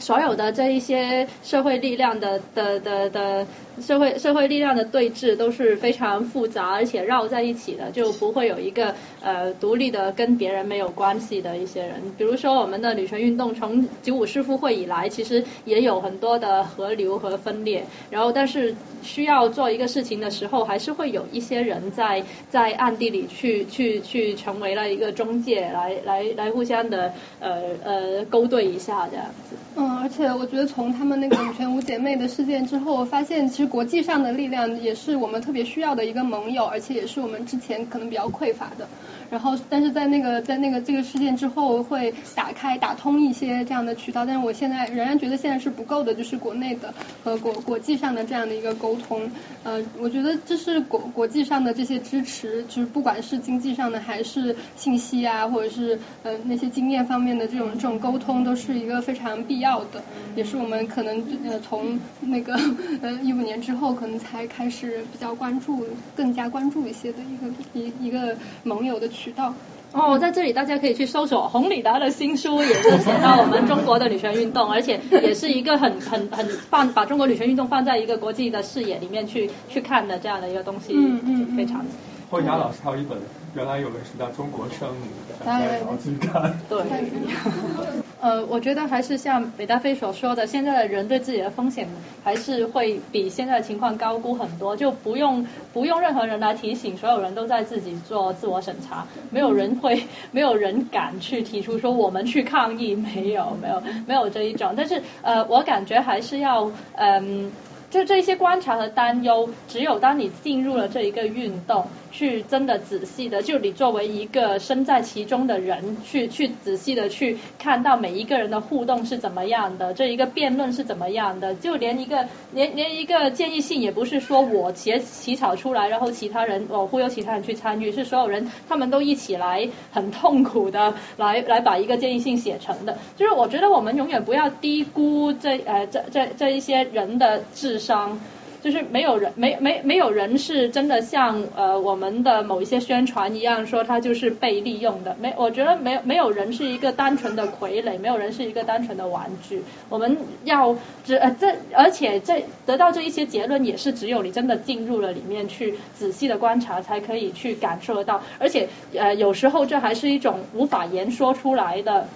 所有的这一些社会力量的的的的社会社会力量的对峙都是非常复杂而且绕在一起的，就不会有一个呃独立的跟别人没有关系的一些人。比如说我们的女权运动从九五世妇会以来，其实也有很多的合流和分裂。然后但是需要做一个事情的时候，还是会有一些人在在暗地里去去去成为了一个中介，来来来互相的呃呃勾兑一下这样子。嗯，而且我觉得从他们那个女权五姐妹的事件之后，我发现其实国际上的力量也是我们特别需要的一个盟友，而且也是我们之前可能比较匮乏的。然后，但是在那个在那个这个事件之后，会打开打通一些这样的渠道。但是我现在仍然觉得现在是不够的，就是国内的和国国际上的这样的一个沟通。呃，我觉得这是国国际上的这些支持，就是不管是经济上的还是信息啊，或者是呃那些经验方面的这种这种沟通，都是一个非常必要的，也是我们可能呃从那个呃一五年之后，可能才开始比较关注，更加关注一些的一个一一个盟友的。渠道哦，在这里大家可以去搜索洪礼达的新书，也是写到我们中国的女权运动，而且也是一个很很很放把中国女权运动放在一个国际的视野里面去去看的这样的一个东西，嗯嗯，非常。霍霞老师还有一本，原来有本书叫《中国生母》，大家也要去看。对。呃，我觉得还是像北大飞所说的，现在的人对自己的风险还是会比现在的情况高估很多，就不用不用任何人来提醒，所有人都在自己做自我审查，没有人会没有人敢去提出说我们去抗议，没有没有没有这一种，但是呃，我感觉还是要嗯。就这些观察和担忧，只有当你进入了这一个运动，去真的仔细的，就你作为一个身在其中的人，去去仔细的去看到每一个人的互动是怎么样的，这一个辩论是怎么样的，就连一个连连一个建议信也不是说我写起草出来，然后其他人我忽悠其他人去参与，是所有人他们都一起来很痛苦的来来把一个建议信写成的。就是我觉得我们永远不要低估这呃这这这一些人的智。商，就是没有人没没没有人是真的像呃我们的某一些宣传一样说他就是被利用的，没我觉得没有没有人是一个单纯的傀儡，没有人是一个单纯的玩具。我们要只呃这而且这得到这一些结论也是只有你真的进入了里面去仔细的观察才可以去感受得到，而且呃有时候这还是一种无法言说出来的。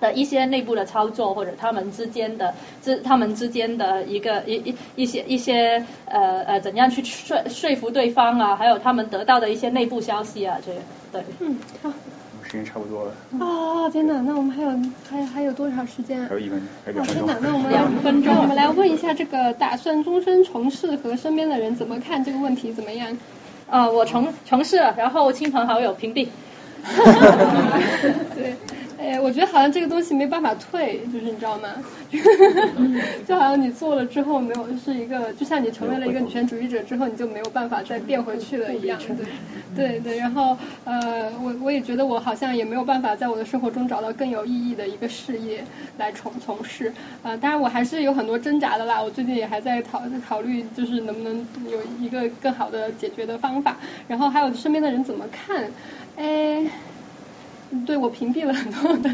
的一些内部的操作，或者他们之间的之他们之间的一个一一一些一些呃呃怎样去说说服对方啊，还有他们得到的一些内部消息啊，这对。嗯，好。时间差不多了。啊，天哪，那我们还有还还有多少时间？还有一分还有两分钟。天哪，那我们两分钟，我们来问一下这个打算终身从事和身边的人怎么看这个问题怎么样？啊，我从从事，然后亲朋好友屏蔽。对。哎，我觉得好像这个东西没办法退，就是你知道吗？就好像你做了之后没有，是一个，就像你成为了一个女权主义者之后，你就没有办法再变回去了一样。对，对对。然后呃，我我也觉得我好像也没有办法在我的生活中找到更有意义的一个事业来从从事。啊，当然我还是有很多挣扎的啦。我最近也还在考考虑，就是能不能有一个更好的解决的方法。然后还有身边的人怎么看？哎。对，我屏蔽了很多的，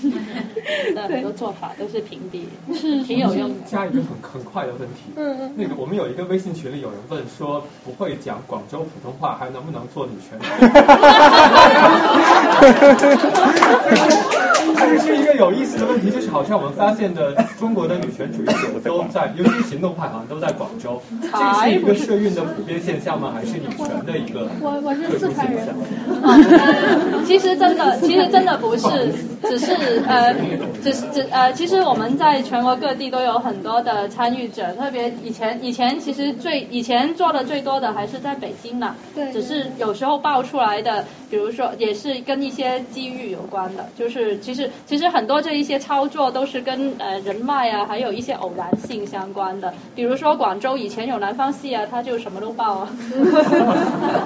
很多做法都是屏蔽，是挺有用的。加一个很很快的问题，嗯嗯，那个我们有一个微信群里有人问说，不会讲广州普通话，还能不能做女权？是是一个有意思的问题，就是好像我们发现的中国的女权主义者都在，尤其是行动派好像都在广州，这个是一个社运的普遍现象吗？还是女权的一个我我是四川人。其实真的，其实真的不是，只是呃，只是只呃，其实我们在全国各地都有很多的参与者，特别以前以前其实最以前做的最多的还是在北京呢，对，只是有时候爆出来的，比如说也是跟一些机遇有关的，就是其实其实很多这一些操作都是跟呃人脉啊，还有一些偶然性相关的，比如说广州以前有南方系啊，他就什么都报啊。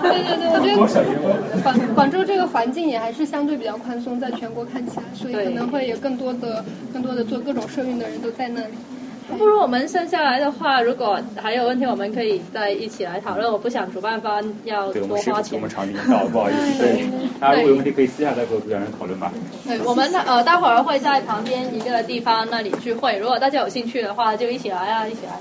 对对对，我觉得广广州这个环境也还是相对比较宽松，在全国看起来，所以可能会有更多的更多的做各种社运的人都在那里。不如我们剩下来的话，如果还有问题，我们可以再一起来讨论。我不想主办方要多花钱。我们场地到，不好意思。对，大家如果有问题可以私下再和主持人讨论吧。对，我们呃待会儿会在旁边一个地方那里聚会，如果大家有兴趣的话，就一起来啊，一起来。